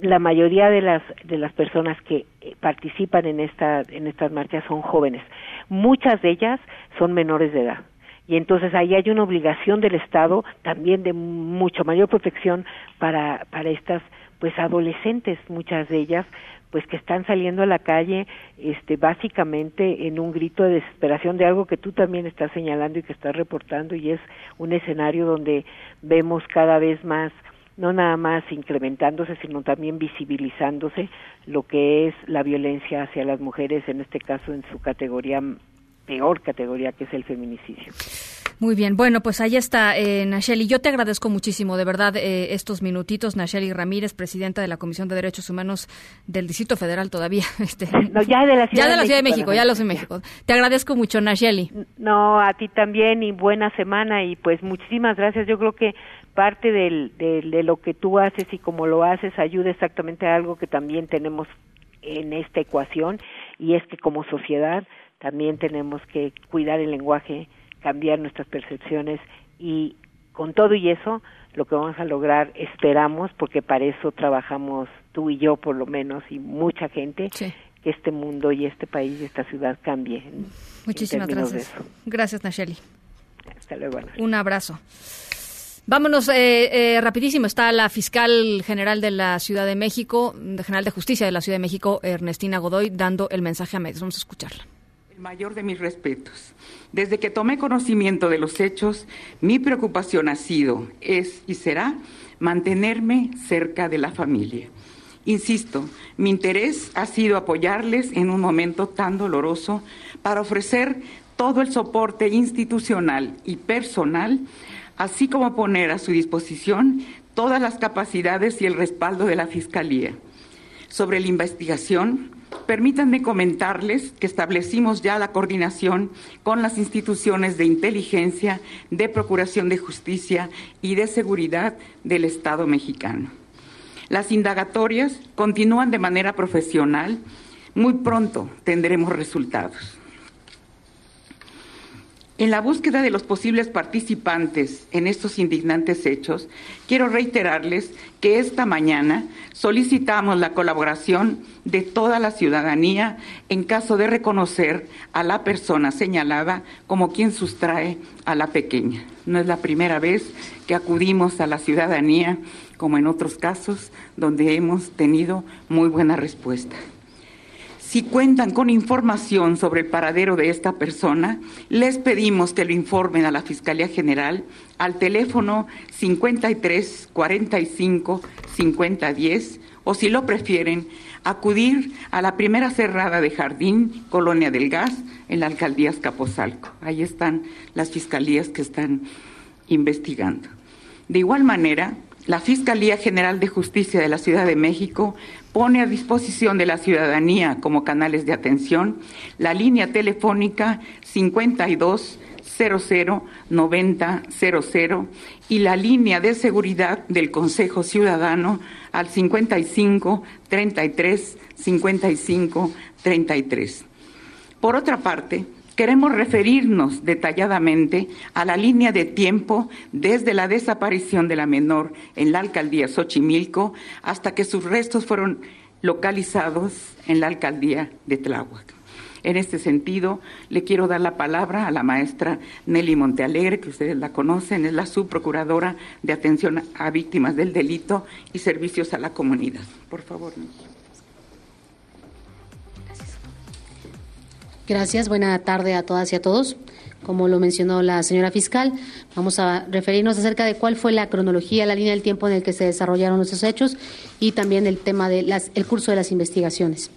la mayoría de las de las personas que eh, participan en esta en estas marchas son jóvenes. Muchas de ellas son menores de edad. Y entonces ahí hay una obligación del Estado también de mucho mayor protección para para estas pues adolescentes muchas de ellas pues que están saliendo a la calle este básicamente en un grito de desesperación de algo que tú también estás señalando y que estás reportando y es un escenario donde vemos cada vez más no nada más incrementándose, sino también visibilizándose lo que es la violencia hacia las mujeres, en este caso en su categoría, peor categoría que es el feminicidio. Muy bien, bueno, pues ahí está eh, Nacheli. Yo te agradezco muchísimo, de verdad, eh, estos minutitos. Nacheli Ramírez, presidenta de la Comisión de Derechos Humanos del Distrito Federal todavía. [laughs] Este, no, ya de la [laughs] Ciudad, ya de, la Ciudad de México, ya los de México. Te agradezco mucho, Nacheli. No, a ti también y buena semana y pues muchísimas gracias. Yo creo que parte del, de lo que tú haces y como lo haces ayuda exactamente a algo que también tenemos en esta ecuación y es que como sociedad también tenemos que cuidar el lenguaje, cambiar nuestras percepciones y con todo y eso lo que vamos a lograr esperamos porque para eso trabajamos tú y yo por lo menos y mucha gente que este mundo y este país y esta ciudad cambie. Muchísimas gracias. Gracias Nacheli. Hasta luego. Un abrazo. Vámonos eh, eh, rapidísimo. Está la fiscal general de la Ciudad de México, general de justicia de la Ciudad de México, Ernestina Godoy, dando el mensaje a medios. Vamos a escucharla. El mayor de mis respetos. Desde que tomé conocimiento de los hechos, mi preocupación ha sido, es y será mantenerme cerca de la familia. Insisto, mi interés ha sido apoyarles en un momento tan doloroso para ofrecer todo el soporte institucional y personal así como poner a su disposición todas las capacidades y el respaldo de la Fiscalía. Sobre la investigación, permítanme comentarles que establecimos ya la coordinación con las instituciones de inteligencia, de procuración de justicia y de seguridad del Estado mexicano. Las indagatorias continúan de manera profesional. Muy pronto tendremos resultados. En la búsqueda de los posibles participantes en estos indignantes hechos, quiero reiterarles que esta mañana solicitamos la colaboración de toda la ciudadanía en caso de reconocer a la persona señalada como quien sustrae a la pequeña. No es la primera vez que acudimos a la ciudadanía, como en otros casos, donde hemos tenido muy buena respuesta. Si cuentan con información sobre el paradero de esta persona, les pedimos que lo informen a la Fiscalía General al teléfono 53 45 50 10 o si lo prefieren, acudir a la primera cerrada de Jardín, Colonia del Gas, en la alcaldía Escapozalco. Ahí están las fiscalías que están investigando. De igual manera, la Fiscalía General de Justicia de la Ciudad de México pone a disposición de la ciudadanía como canales de atención la línea telefónica 52 00 90 00 y la línea de seguridad del Consejo Ciudadano al 55 33 55 33. Por otra parte, queremos referirnos detalladamente a la línea de tiempo desde la desaparición de la menor en la alcaldía Xochimilco hasta que sus restos fueron localizados en la alcaldía de Tláhuac. En este sentido, le quiero dar la palabra a la maestra Nelly Montealegre, que ustedes la conocen, es la subprocuradora de atención a víctimas del delito y servicios a la comunidad. Por favor. Gracias, buena tarde a todas y a todos. Como lo mencionó la señora fiscal, vamos a referirnos acerca de cuál fue la cronología, la línea del tiempo en el que se desarrollaron estos hechos y también el tema del el curso de las investigaciones.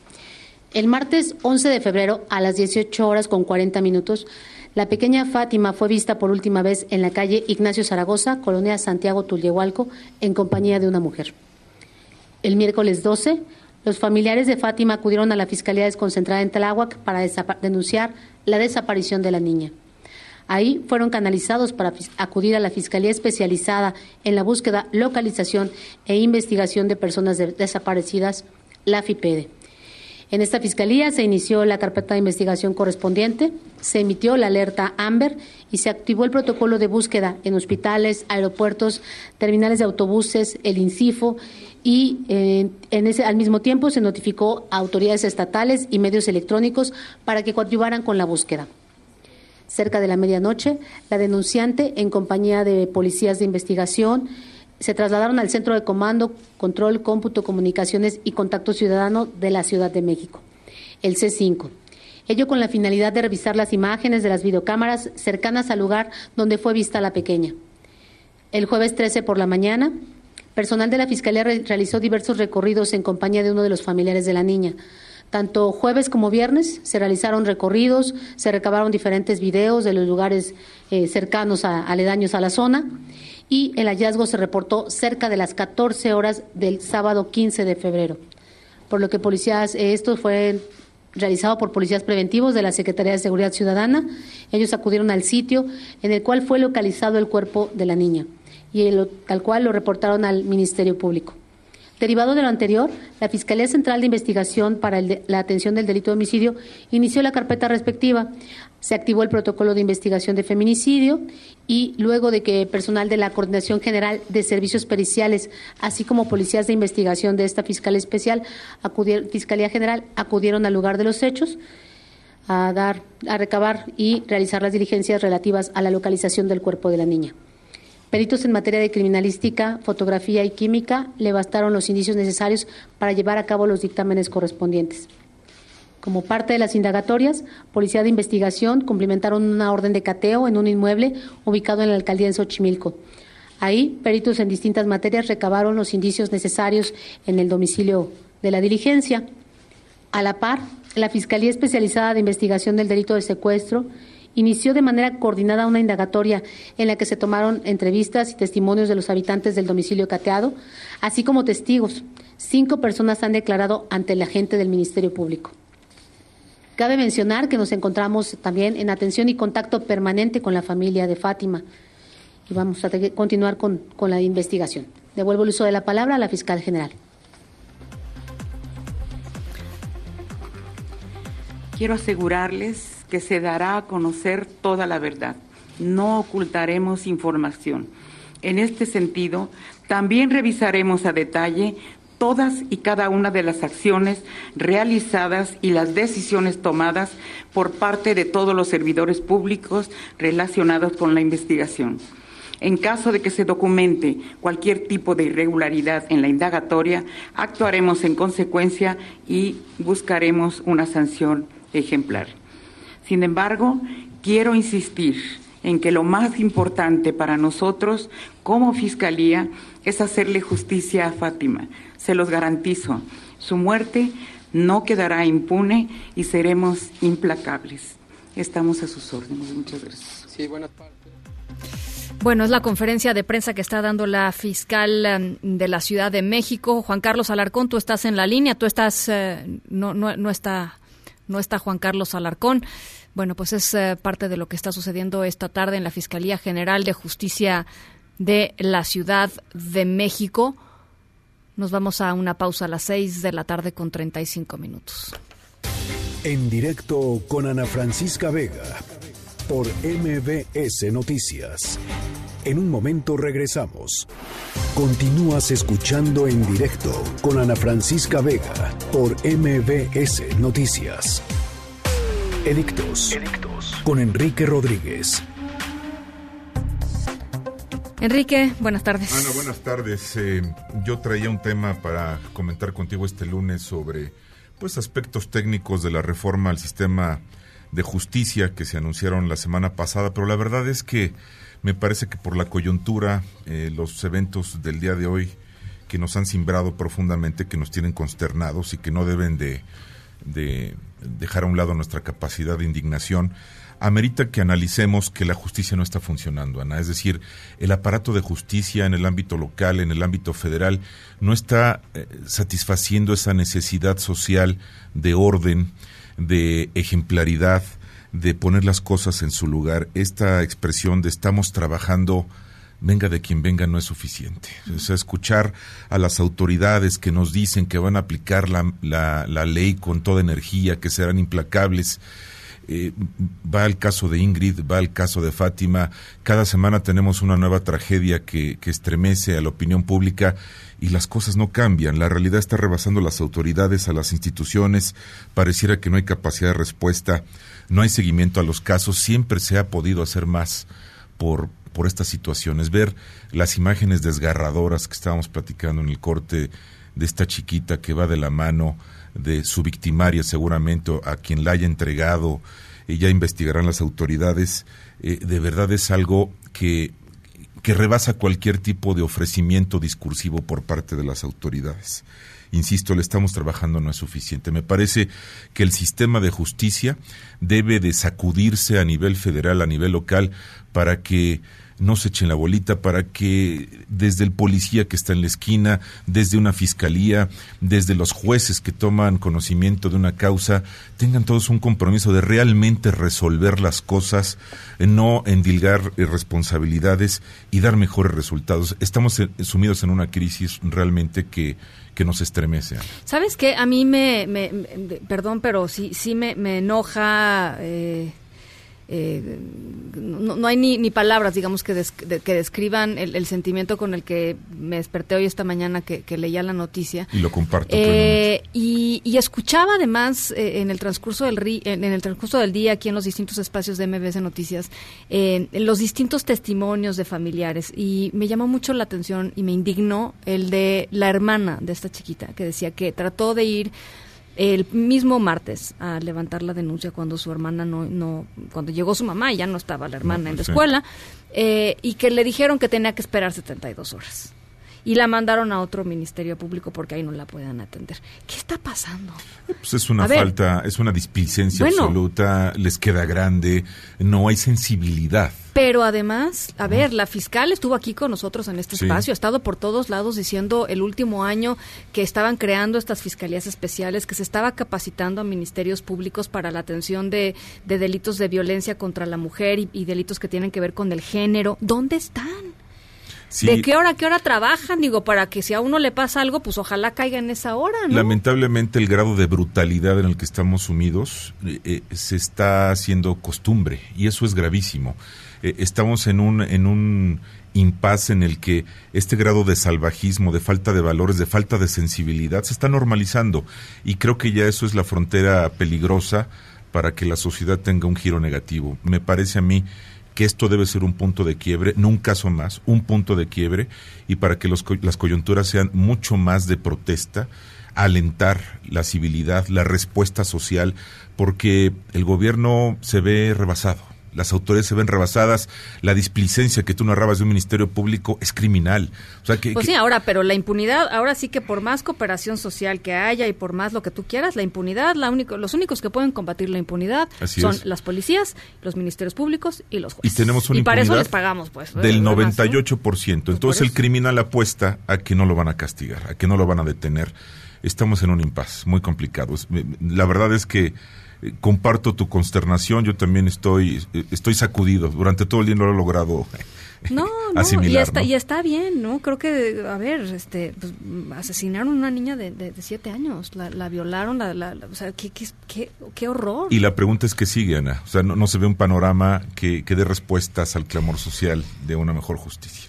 El martes 11 de febrero a las 18 horas con 40 minutos, la pequeña Fátima fue vista por última vez en la calle Ignacio Zaragoza, colonia Santiago Tullehualco, en compañía de una mujer. El miércoles 12, los familiares de Fátima acudieron a la Fiscalía Desconcentrada en Tláhuac para denunciar la desaparición de la niña. Ahí fueron canalizados para acudir a la Fiscalía Especializada en la búsqueda, localización e investigación de personas desaparecidas, la FIPEDE. En esta fiscalía se inició la carpeta de investigación correspondiente, se emitió la alerta AMBER y se activó el protocolo de búsqueda en hospitales, aeropuertos, terminales de autobuses, el INCIFO y eh, al mismo tiempo se notificó a autoridades estatales y medios electrónicos para que coadyuvaran con la búsqueda. Cerca de la medianoche, la denunciante, en compañía de policías de investigación, se trasladaron al Centro de Comando, Control, Cómputo, Comunicaciones y Contacto Ciudadano de la Ciudad de México, el C5. Ello con la finalidad de revisar las imágenes de las videocámaras cercanas al lugar donde fue vista la pequeña. El jueves 13 por la mañana, Personal de la Fiscalía realizó diversos recorridos en compañía de uno de los familiares de la niña. Tanto jueves como viernes se realizaron recorridos, se recabaron diferentes videos de los lugares eh, cercanos a, aledaños a la zona y el hallazgo se reportó cerca de las 14 horas del sábado 15 de febrero. Por lo que policías, eh, esto fue realizado por policías preventivos de la Secretaría de Seguridad Ciudadana. Ellos acudieron al sitio en el cual fue localizado el cuerpo de la niña y el, cual lo reportaron al Ministerio Público. Derivado de lo anterior, la Fiscalía Central de Investigación para la Atención del Delito de Homicidio inició la carpeta respectiva. Se activó el protocolo de investigación de feminicidio y luego de que personal de la Coordinación General de Servicios Periciales, así como policías de investigación de esta Fiscalía Especial, Fiscalía General, acudieron al lugar de los hechos a dar, a recabar y realizar las diligencias relativas a la localización del cuerpo de la niña. Peritos en materia de criminalística, fotografía y química le bastaron los indicios necesarios para llevar a cabo los dictámenes correspondientes. Como parte de las indagatorias, Policía de Investigación cumplimentaron una orden de cateo en un inmueble ubicado en la alcaldía de Xochimilco. Ahí, peritos en distintas materias recabaron los indicios necesarios en el domicilio de la diligencia. A la par, la Fiscalía Especializada de Investigación del Delito de Secuestro inició de manera coordinada una indagatoria en la que se tomaron entrevistas y testimonios de los habitantes del domicilio cateado, así como testigos. Cinco personas han declarado ante el agente del Ministerio Público. Cabe mencionar que nos encontramos también en atención y contacto permanente con la familia de Fátima y vamos a continuar con, con la investigación. Devuelvo el uso de la palabra a la fiscal general. Quiero asegurarles que se dará a conocer toda la verdad. No ocultaremos información. En este sentido, también revisaremos a detalle todas y cada una de las acciones realizadas y las decisiones tomadas por parte de todos los servidores públicos relacionados con la investigación. En caso de que se documente cualquier tipo de irregularidad en la indagatoria, actuaremos en consecuencia y buscaremos una sanción ejemplar. Sin embargo, quiero insistir en que lo más importante para nosotros como Fiscalía es hacerle justicia a Fátima. Se los garantizo, su muerte no quedará impune y seremos implacables. Estamos a sus órdenes. Muchas gracias. Sí, buenas bueno, es la conferencia de prensa que está dando la fiscal em, de la Ciudad de México, Juan Carlos Alarcón. Tú estás en la línea, tú estás, eh, no, no, no está, no está Juan Carlos Alarcón. Bueno, pues es eh, parte de lo que está sucediendo esta tarde en la Fiscalía General de Justicia de la Ciudad de México. Nos vamos a una pausa a las seis de la tarde con 35 minutos. En directo con Ana Francisca Vega por MBS Noticias. En un momento regresamos. Continúas escuchando en directo con Ana Francisca Vega por MBS Noticias. Edictos. Edictos. Con Enrique Rodríguez. Enrique, buenas tardes. Ana, buenas tardes. Eh, yo traía un tema para comentar contigo este lunes sobre pues aspectos técnicos de la reforma al sistema de justicia que se anunciaron la semana pasada, pero la verdad es que me parece que por la coyuntura, eh, los eventos del día de hoy que nos han simbrado profundamente, que nos tienen consternados y que no deben de, de dejar a un lado nuestra capacidad de indignación, amerita que analicemos que la justicia no está funcionando, Ana. Es decir, el aparato de justicia en el ámbito local, en el ámbito federal, no está eh, satisfaciendo esa necesidad social de orden, de ejemplaridad, de poner las cosas en su lugar. Esta expresión de estamos trabajando, venga de quien venga, no es suficiente. O sea, escuchar a las autoridades que nos dicen que van a aplicar la, la, ley con toda energía, que serán implacables. Eh, va el caso de Ingrid, va el caso de Fátima. Cada semana tenemos una nueva tragedia que, que estremece a la opinión pública y las cosas no cambian. La realidad está rebasando las autoridades, a las instituciones. Pareciera que no hay capacidad de respuesta, no hay seguimiento a los casos. Siempre se ha podido hacer más por, por estas situaciones. Ver las imágenes desgarradoras que estábamos platicando en el corte de esta chiquita que va de la mano de su victimaria seguramente a quien la haya entregado y ya investigarán las autoridades. Eh, de verdad es algo que que rebasa cualquier tipo de ofrecimiento discursivo por parte de las autoridades. Insisto, le estamos trabajando no es suficiente. Me parece que el sistema de justicia debe de sacudirse a nivel federal, a nivel local, para que no se echen la bolita para que desde el policía que está en la esquina, desde una fiscalía, desde los jueces que toman conocimiento de una causa, tengan todos un compromiso de realmente resolver las cosas, no endilgar responsabilidades y dar mejores resultados. Estamos sumidos en una crisis realmente que que nos estremece. ¿Sabes qué? A mí me, perdón, pero sí, sí me, me enoja eh, eh, no, hay ni, ni, palabras, digamos, que, que describan el, sentimiento con el que me desperté hoy esta mañana que, leía la noticia. Y lo comparto. Eh, y, escuchaba además eh, en el transcurso del en, el transcurso del día aquí en los distintos espacios de MBS Noticias los distintos testimonios de familiares y me llamó mucho la atención y me indignó el de la hermana de esta chiquita que decía que trató de ir el mismo martes a levantar la denuncia cuando su hermana no, no cuando llegó su mamá y ya no estaba la hermana en la pues escuela, eh, y que le dijeron que tenía que esperar 72 horas y la mandaron a otro ministerio público porque ahí no la puedan atender. ¿Qué está pasando? Pues es una falta, es una displicencia absoluta, les queda grande, no hay sensibilidad. Pero además, a ver, la fiscal estuvo aquí con nosotros en este espacio, ha estado por todos lados diciendo el último año que estaban creando estas fiscalías especiales, que se estaba capacitando a ministerios públicos para la atención de, delitos de violencia contra la mujer y delitos que tienen que ver con el género. ¿Dónde están? ¿De qué hora a qué hora trabajan? Digo, para que si a uno le pasa algo, pues ojalá caiga en esa hora, ¿no? Lamentablemente el grado de brutalidad en el que estamos sumidos eh, eh, se está haciendo costumbre y eso es gravísimo. Eh, estamos en un, en un impasse en el que este grado de salvajismo, de falta de valores, de falta de sensibilidad se está normalizando y creo que ya eso es la frontera peligrosa para que la sociedad tenga un giro negativo. Me parece a mí que esto debe ser un punto de quiebre, no un caso más, un punto de quiebre, y para que las coyunturas sean mucho más de protesta, alentar la civilidad, la respuesta social, porque el gobierno se ve rebasado las autoridades se ven rebasadas, la displicencia que tú narrabas de un ministerio público es criminal. O sea, que, pues sí, ahora, pero la impunidad, ahora sí que por más cooperación social que haya y por más lo que tú quieras, la impunidad, la único, los únicos que pueden combatir la impunidad son las policías, los ministerios públicos y los jueces. Y tenemos una y para eso les pagamos, pues. Del 98%. Pues Entonces el criminal apuesta a que no lo van a castigar, a que no lo van a detener. Estamos en un impasse muy complicado. La verdad es que eh, comparto tu consternación, yo también estoy, eh, estoy sacudido, durante todo el día no lo he logrado. Eh, [laughs] no, no, y está, y está bien, ¿no? Creo que, a ver, este, pues, asesinaron a una niña de, de, siete años, la, violaron, la, o sea, ¿qué, qué, qué, horror. Y la pregunta es que sigue, Ana, o sea, no, no se ve un panorama que, que dé respuestas al clamor social de una mejor justicia.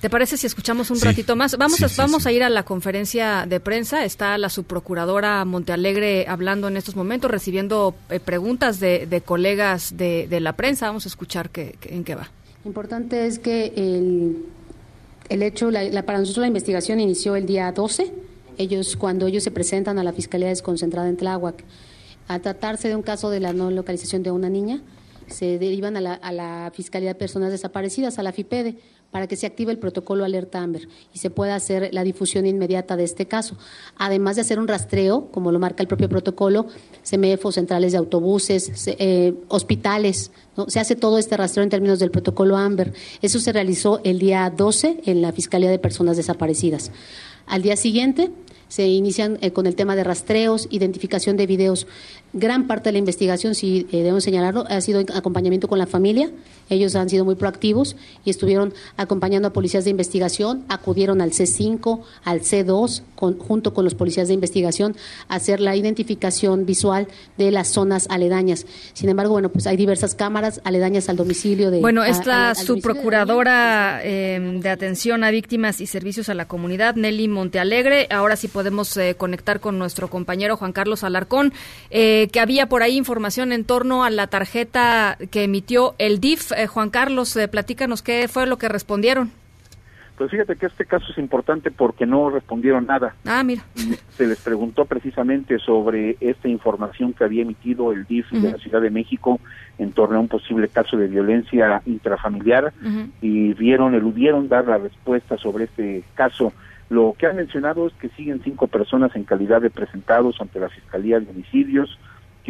¿Te parece si escuchamos un ratito más? Vamos, a, vamos a ir a la conferencia de prensa. Está la subprocuradora Montealegre hablando en estos momentos, recibiendo eh, preguntas de, colegas de, la prensa. Vamos a escuchar qué, en qué va. Importante es que el, el hecho, la, para nosotros la investigación inició el día 12. Ellos, cuando ellos se presentan a la Fiscalía Desconcentrada en Tláhuac, a tratarse de un caso de la no localización de una niña, se derivan a la, a la Fiscalía de Personas Desaparecidas, a la FIPEDE para que se active el protocolo Alerta Amber y se pueda hacer la difusión inmediata de este caso. Además de hacer un rastreo, como lo marca el propio protocolo, CMEFO, centrales de autobuses, eh, hospitales, se hace todo este rastreo en términos del protocolo Amber. Eso se realizó el día 12 en la Fiscalía de Personas Desaparecidas. Al día siguiente se inician eh, con el tema de rastreos, identificación de videos. Gran parte de la investigación, si eh, debemos señalarlo, ha sido en acompañamiento con la familia. Ellos han sido muy proactivos y estuvieron acompañando a policías de investigación, acudieron al C5, al C2, junto con los policías de investigación, a hacer la identificación visual de las zonas aledañas. Sin embargo, bueno, pues hay diversas cámaras aledañas al domicilio de. Bueno, esta subprocuradora em, de, atención a víctimas y servicios a la comunidad, Nelly Montealegre. Ahora sí podemos eh, conectar con nuestro compañero Juan Carlos Alarcón, eh, que había por ahí información en torno a la tarjeta que emitió el DIF. Eh, Juan Carlos, platícanos qué fue lo que respondieron. Pues fíjate que este caso es importante porque no respondieron nada. Ah, mira. Se les preguntó precisamente sobre esta información que había emitido el DIF de la Ciudad de México en torno a un posible caso de violencia intrafamiliar y vieron, eludieron dar la respuesta sobre este caso. Lo que han mencionado es que siguen cinco personas en calidad de presentados ante la Fiscalía de Homicidios,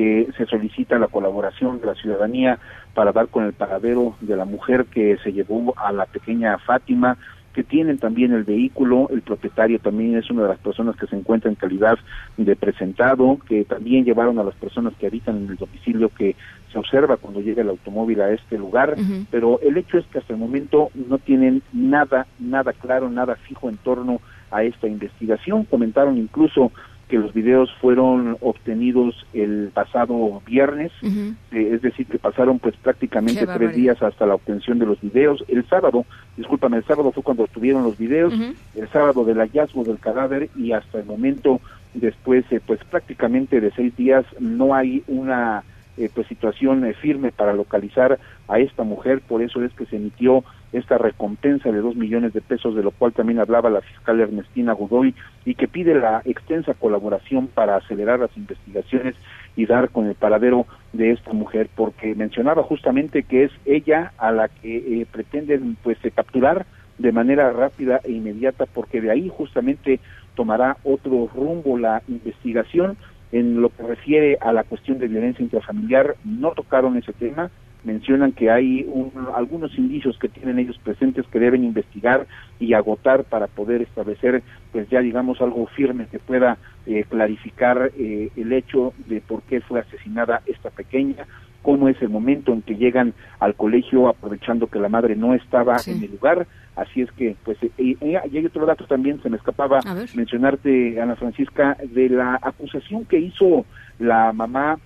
que se solicita la colaboración de la ciudadanía para dar con el paradero de la mujer que se llevó a la pequeña Fátima, que tienen también el vehículo, el propietario también es una de las personas que se encuentra en calidad de presentado, que también llevaron a las personas que habitan en el domicilio que se observa cuando llega el automóvil a este lugar, pero el hecho es que hasta el momento no tienen nada, nada claro, nada fijo en torno a esta investigación. Comentaron incluso que los videos fueron obtenidos el pasado viernes, eh, es decir, que pasaron pues prácticamente tres días hasta la obtención de los videos. El sábado, discúlpame, el sábado fue cuando obtuvieron los videos, el sábado del hallazgo del cadáver y hasta el momento después, eh, pues prácticamente de seis días no hay una eh, pues situación eh, firme para localizar a esta mujer, por eso es que se emitió esta recompensa de dos millones de pesos, de lo cual también hablaba la fiscal Ernestina Godoy, y que pide la extensa colaboración para acelerar las investigaciones y dar con el paradero de esta mujer, porque mencionaba justamente que es ella a la que eh, pretenden pues capturar de manera rápida e inmediata, porque de ahí justamente tomará otro rumbo la investigación en lo que refiere a la cuestión de violencia intrafamiliar, no tocaron ese tema, mencionan que hay algunos indicios que tienen ellos presentes que deben investigar y agotar para poder establecer, pues ya digamos, algo firme que pueda eh, clarificar eh, el hecho de por qué fue asesinada esta pequeña, cómo es el momento en que llegan al colegio aprovechando que la madre no estaba en el lugar, Así es que, pues, y, hay otro dato también, se me escapaba mencionarte, Ana Francisca, de la acusación que hizo la mamá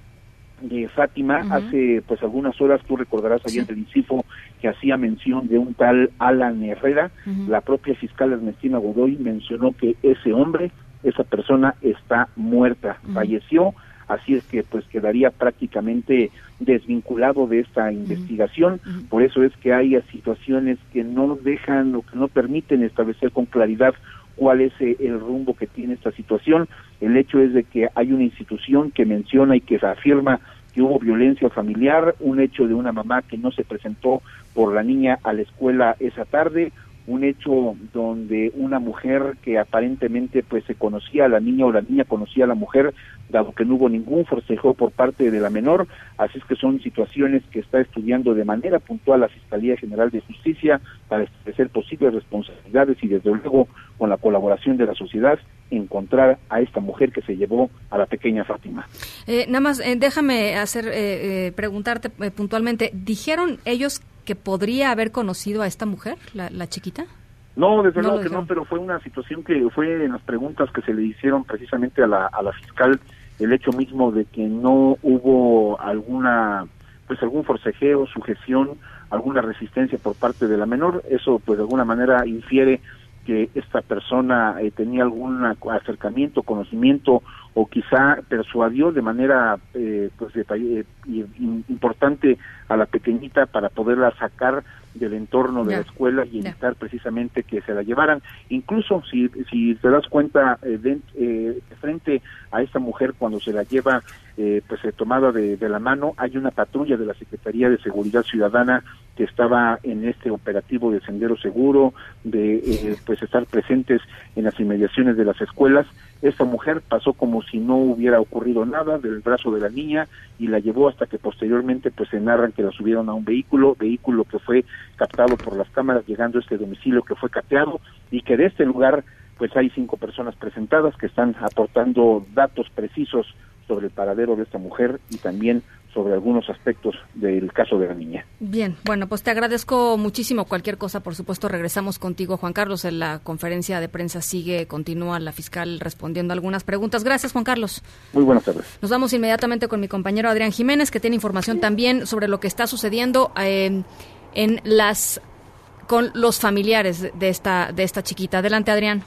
de Fátima hace pues algunas horas, tú recordarás ayer del INCIFO que hacía mención de un tal Alan Herrera, la propia fiscal Ernestina Godoy mencionó que ese hombre, esa persona está muerta, falleció, así es que pues quedaría prácticamente desvinculado de esta investigación, por eso es que hay situaciones que no dejan o que no permiten establecer con claridad cuál es eh, el rumbo que tiene esta situación. El hecho es de que hay una institución que menciona y que afirma que hubo violencia familiar, un hecho de una mamá que no se presentó por la niña a la escuela esa tarde, un hecho donde una mujer que aparentemente pues se conocía a la niña o la niña conocía a la mujer, dado que no hubo ningún forcejo por parte de la menor, así es que son situaciones que está estudiando de manera puntual la Fiscalía General de Justicia para establecer posibles responsabilidades y desde luego con la colaboración de la sociedad encontrar a esta mujer que se llevó a la pequeña Fátima. Eh, nada más, eh, déjame hacer eh, preguntarte puntualmente, ¿dijeron ellos que podría haber conocido a esta mujer, la, chiquita? No, desde luego que no, pero fue una situación que fue en las preguntas que se le hicieron precisamente a la, a la fiscal el hecho mismo de que no hubo alguna, pues algún forcejeo, sujeción, alguna resistencia por parte de la menor, eso pues de alguna manera infiere que esta persona eh, tenía algún acercamiento, conocimiento o quizá persuadió de manera eh, pues eh, importante a la pequeñita para poderla sacar del entorno de la escuela y evitar precisamente que se la llevaran. Incluso si, si te das cuenta eh, de, frente a esta mujer cuando se la lleva pues tomada de, de, la mano, hay una patrulla de la Secretaría de Seguridad Ciudadana que estaba en este operativo de sendero seguro, de pues estar presentes en las inmediaciones de las escuelas. Esta mujer pasó como si no hubiera ocurrido nada del brazo de la niña y la llevó hasta que posteriormente pues se narran que la subieron a un vehículo, vehículo que fue captado por las cámaras llegando a este domicilio que fue cateado y que de este lugar pues hay cinco personas presentadas que están aportando datos precisos sobre el paradero de esta mujer y también sobre algunos aspectos del caso de la niña. Bien, bueno, pues te agradezco muchísimo. Cualquier cosa, por supuesto, regresamos contigo, Juan Carlos. En la conferencia de prensa sigue, continúa la fiscal respondiendo algunas preguntas. Gracias, Juan Carlos. Muy buenas tardes. Nos vamos inmediatamente con mi compañero Adrián Jiménez, que tiene información también sobre lo que está sucediendo eh, en las con los familiares de esta de esta chiquita. Adelante, Adrián.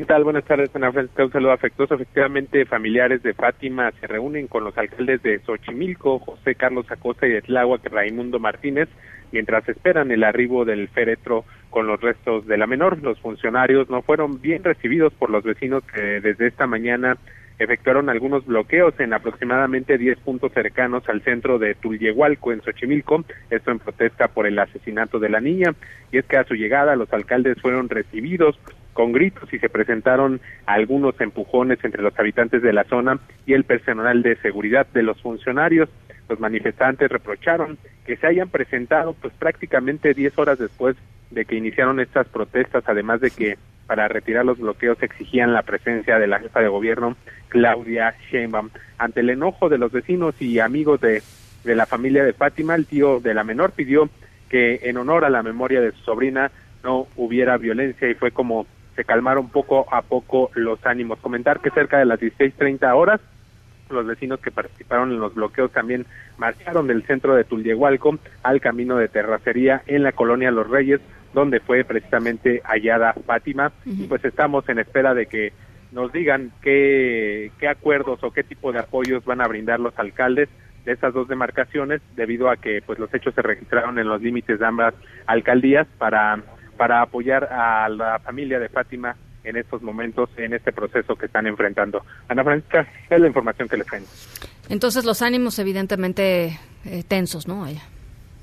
¿Qué tal? Buenas tardes, Ana Francisca. Un saludo afectuoso. Efectivamente, familiares de Fátima se reúnen con los alcaldes de Xochimilco, José Carlos Acosta y de Tláhuac, Raimundo Martínez, mientras esperan el arribo del féretro con los restos de la menor. Los funcionarios no fueron bien recibidos por los vecinos que desde esta mañana efectuaron algunos bloqueos en aproximadamente 10 puntos cercanos al centro de Tulyehualco, en Xochimilco, esto en protesta por el asesinato de la niña, y es que a su llegada los alcaldes fueron recibidos con gritos y se presentaron algunos empujones entre los habitantes de la zona y el personal de seguridad de los funcionarios. Los manifestantes reprocharon que se hayan presentado pues prácticamente 10 horas después de que iniciaron estas protestas, además de que para retirar los bloqueos exigían la presencia de la jefa de gobierno Claudia Sheinbaum. Ante el enojo de los vecinos y amigos de, de la familia de Fátima, el tío de la menor pidió que en honor a la memoria de su sobrina no hubiera violencia y fue como se calmaron poco a poco los ánimos. Comentar que cerca de las 16.30 horas los vecinos que participaron en los bloqueos también marcharon del centro de Tulyehualco al camino de terracería en la colonia Los Reyes, donde fue precisamente hallada Fátima. Y pues estamos en espera de que nos digan qué, qué acuerdos o qué tipo de apoyos van a brindar los alcaldes de estas dos demarcaciones, debido a que pues los hechos se registraron en los límites de ambas alcaldías para para apoyar a la familia de Fátima en estos momentos, en este proceso que están enfrentando. Ana Francisca, es la información que les tengo. Entonces los ánimos evidentemente eh, tensos, ¿no?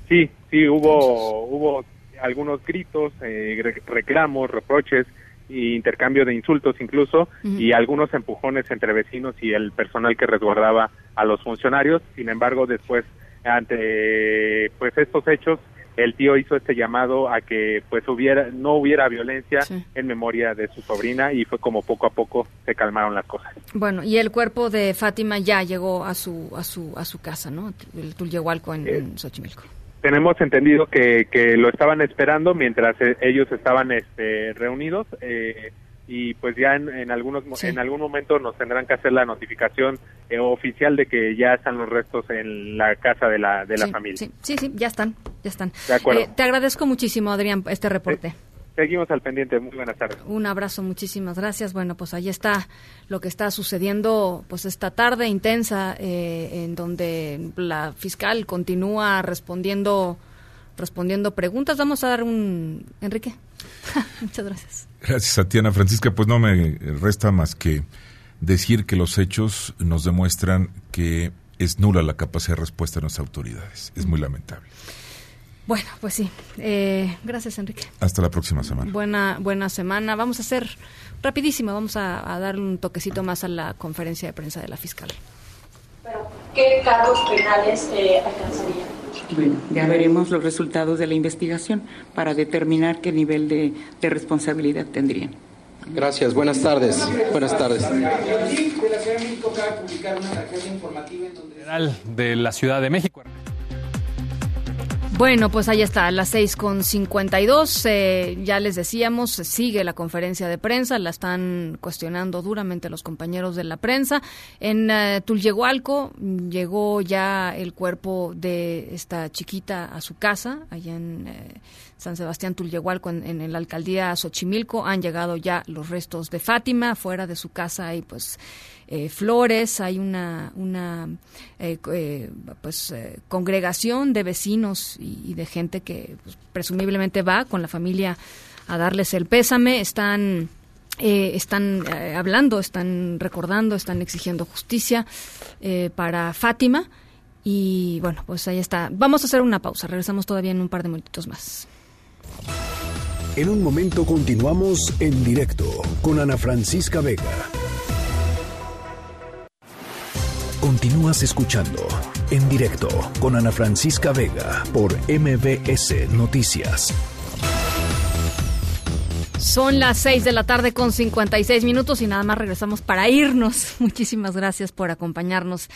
Sí, sí, hubo, hubo algunos gritos, eh, reclamos, reproches e intercambio de insultos incluso y algunos empujones entre vecinos y el personal que resguardaba a los funcionarios. Sin embargo, después ante pues estos hechos el tío hizo este llamado a que pues hubiera no hubiera violencia en memoria de su sobrina y fue como poco a poco se calmaron las cosas. Bueno, y el cuerpo de Fátima ya llegó a su a su a su casa, ¿no? El Tulyehualco en, en Xochimilco. tenemos entendido que, que lo estaban esperando mientras eh, ellos estaban este, reunidos eh, y pues ya en, en algunos mo- en algún momento nos tendrán que hacer la notificación eh, oficial de que ya están los restos en la casa de la de la Sí, familia. Sí, sí, sí, ya están, ya están. De acuerdo. Eh, te agradezco muchísimo, Adrián, este reporte. Seguimos al pendiente. Muy buenas tardes. Un abrazo, muchísimas gracias. Bueno, pues ahí está lo que está sucediendo, pues esta tarde intensa, eh, en donde la fiscal continúa respondiendo, respondiendo preguntas. Vamos a dar un, Enrique. [laughs] Muchas gracias. Gracias a ti, Ana Francisca. Pues no me resta más que decir que los hechos nos demuestran que es nula la capacidad de respuesta de nuestras autoridades. Es muy lamentable. Bueno, pues sí. Eh, gracias, Enrique. Hasta la próxima semana. Buena, buena semana. Vamos a hacer rapidísimo, vamos a, a dar un toquecito más a la conferencia de prensa de la fiscal. ¿Qué cargos penales eh, alcanzarían? Bueno, ya veremos los resultados de la investigación para determinar qué nivel de, de responsabilidad tendrían. Gracias, buenas tardes. Buenas tardes. Federal de la Ciudad de México. Bueno, pues ahí está, a las seis con cincuenta y dos, eh, ya les decíamos, sigue la conferencia de prensa, la están cuestionando duramente los compañeros de la prensa. En eh, llegó ya el cuerpo de esta chiquita a su casa, allá en eh, San Sebastián Tulyehualco, en, en la alcaldía Xochimilco. Han llegado ya los restos de Fátima, fuera de su casa hay pues eh, flores, hay una, una eh, eh, pues, congregación de vecinos y, de gente que pues, presumiblemente va con la familia a darles el pésame. Están eh, están hablando, están recordando, están exigiendo justicia eh, para Fátima. Y bueno, pues ahí está. Vamos a hacer una pausa. Regresamos todavía en un par de minutitos más. En un momento continuamos en directo con Ana Francisca Vega. Continúas escuchando en directo con Ana Francisca Vega por MBS Noticias. Son las 6 de la tarde con 56 minutos y nada más regresamos para irnos. [laughs] Muchísimas gracias por acompañarnos.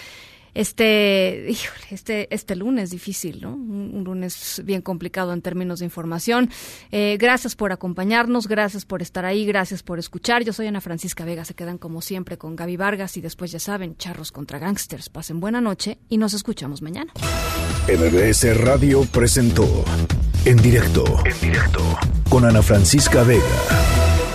Este, híjole, este, este lunes difícil, ¿no? Un, un lunes bien complicado en términos de información. Eh, gracias por acompañarnos, gracias por estar ahí, gracias por escuchar. Yo soy Ana Francisca Vega, se quedan como siempre con Gaby Vargas y después ya saben, charros contra gangsters. Pasen buena noche y nos escuchamos mañana. MBS Radio presentó en directo, en directo con Ana Francisca Vega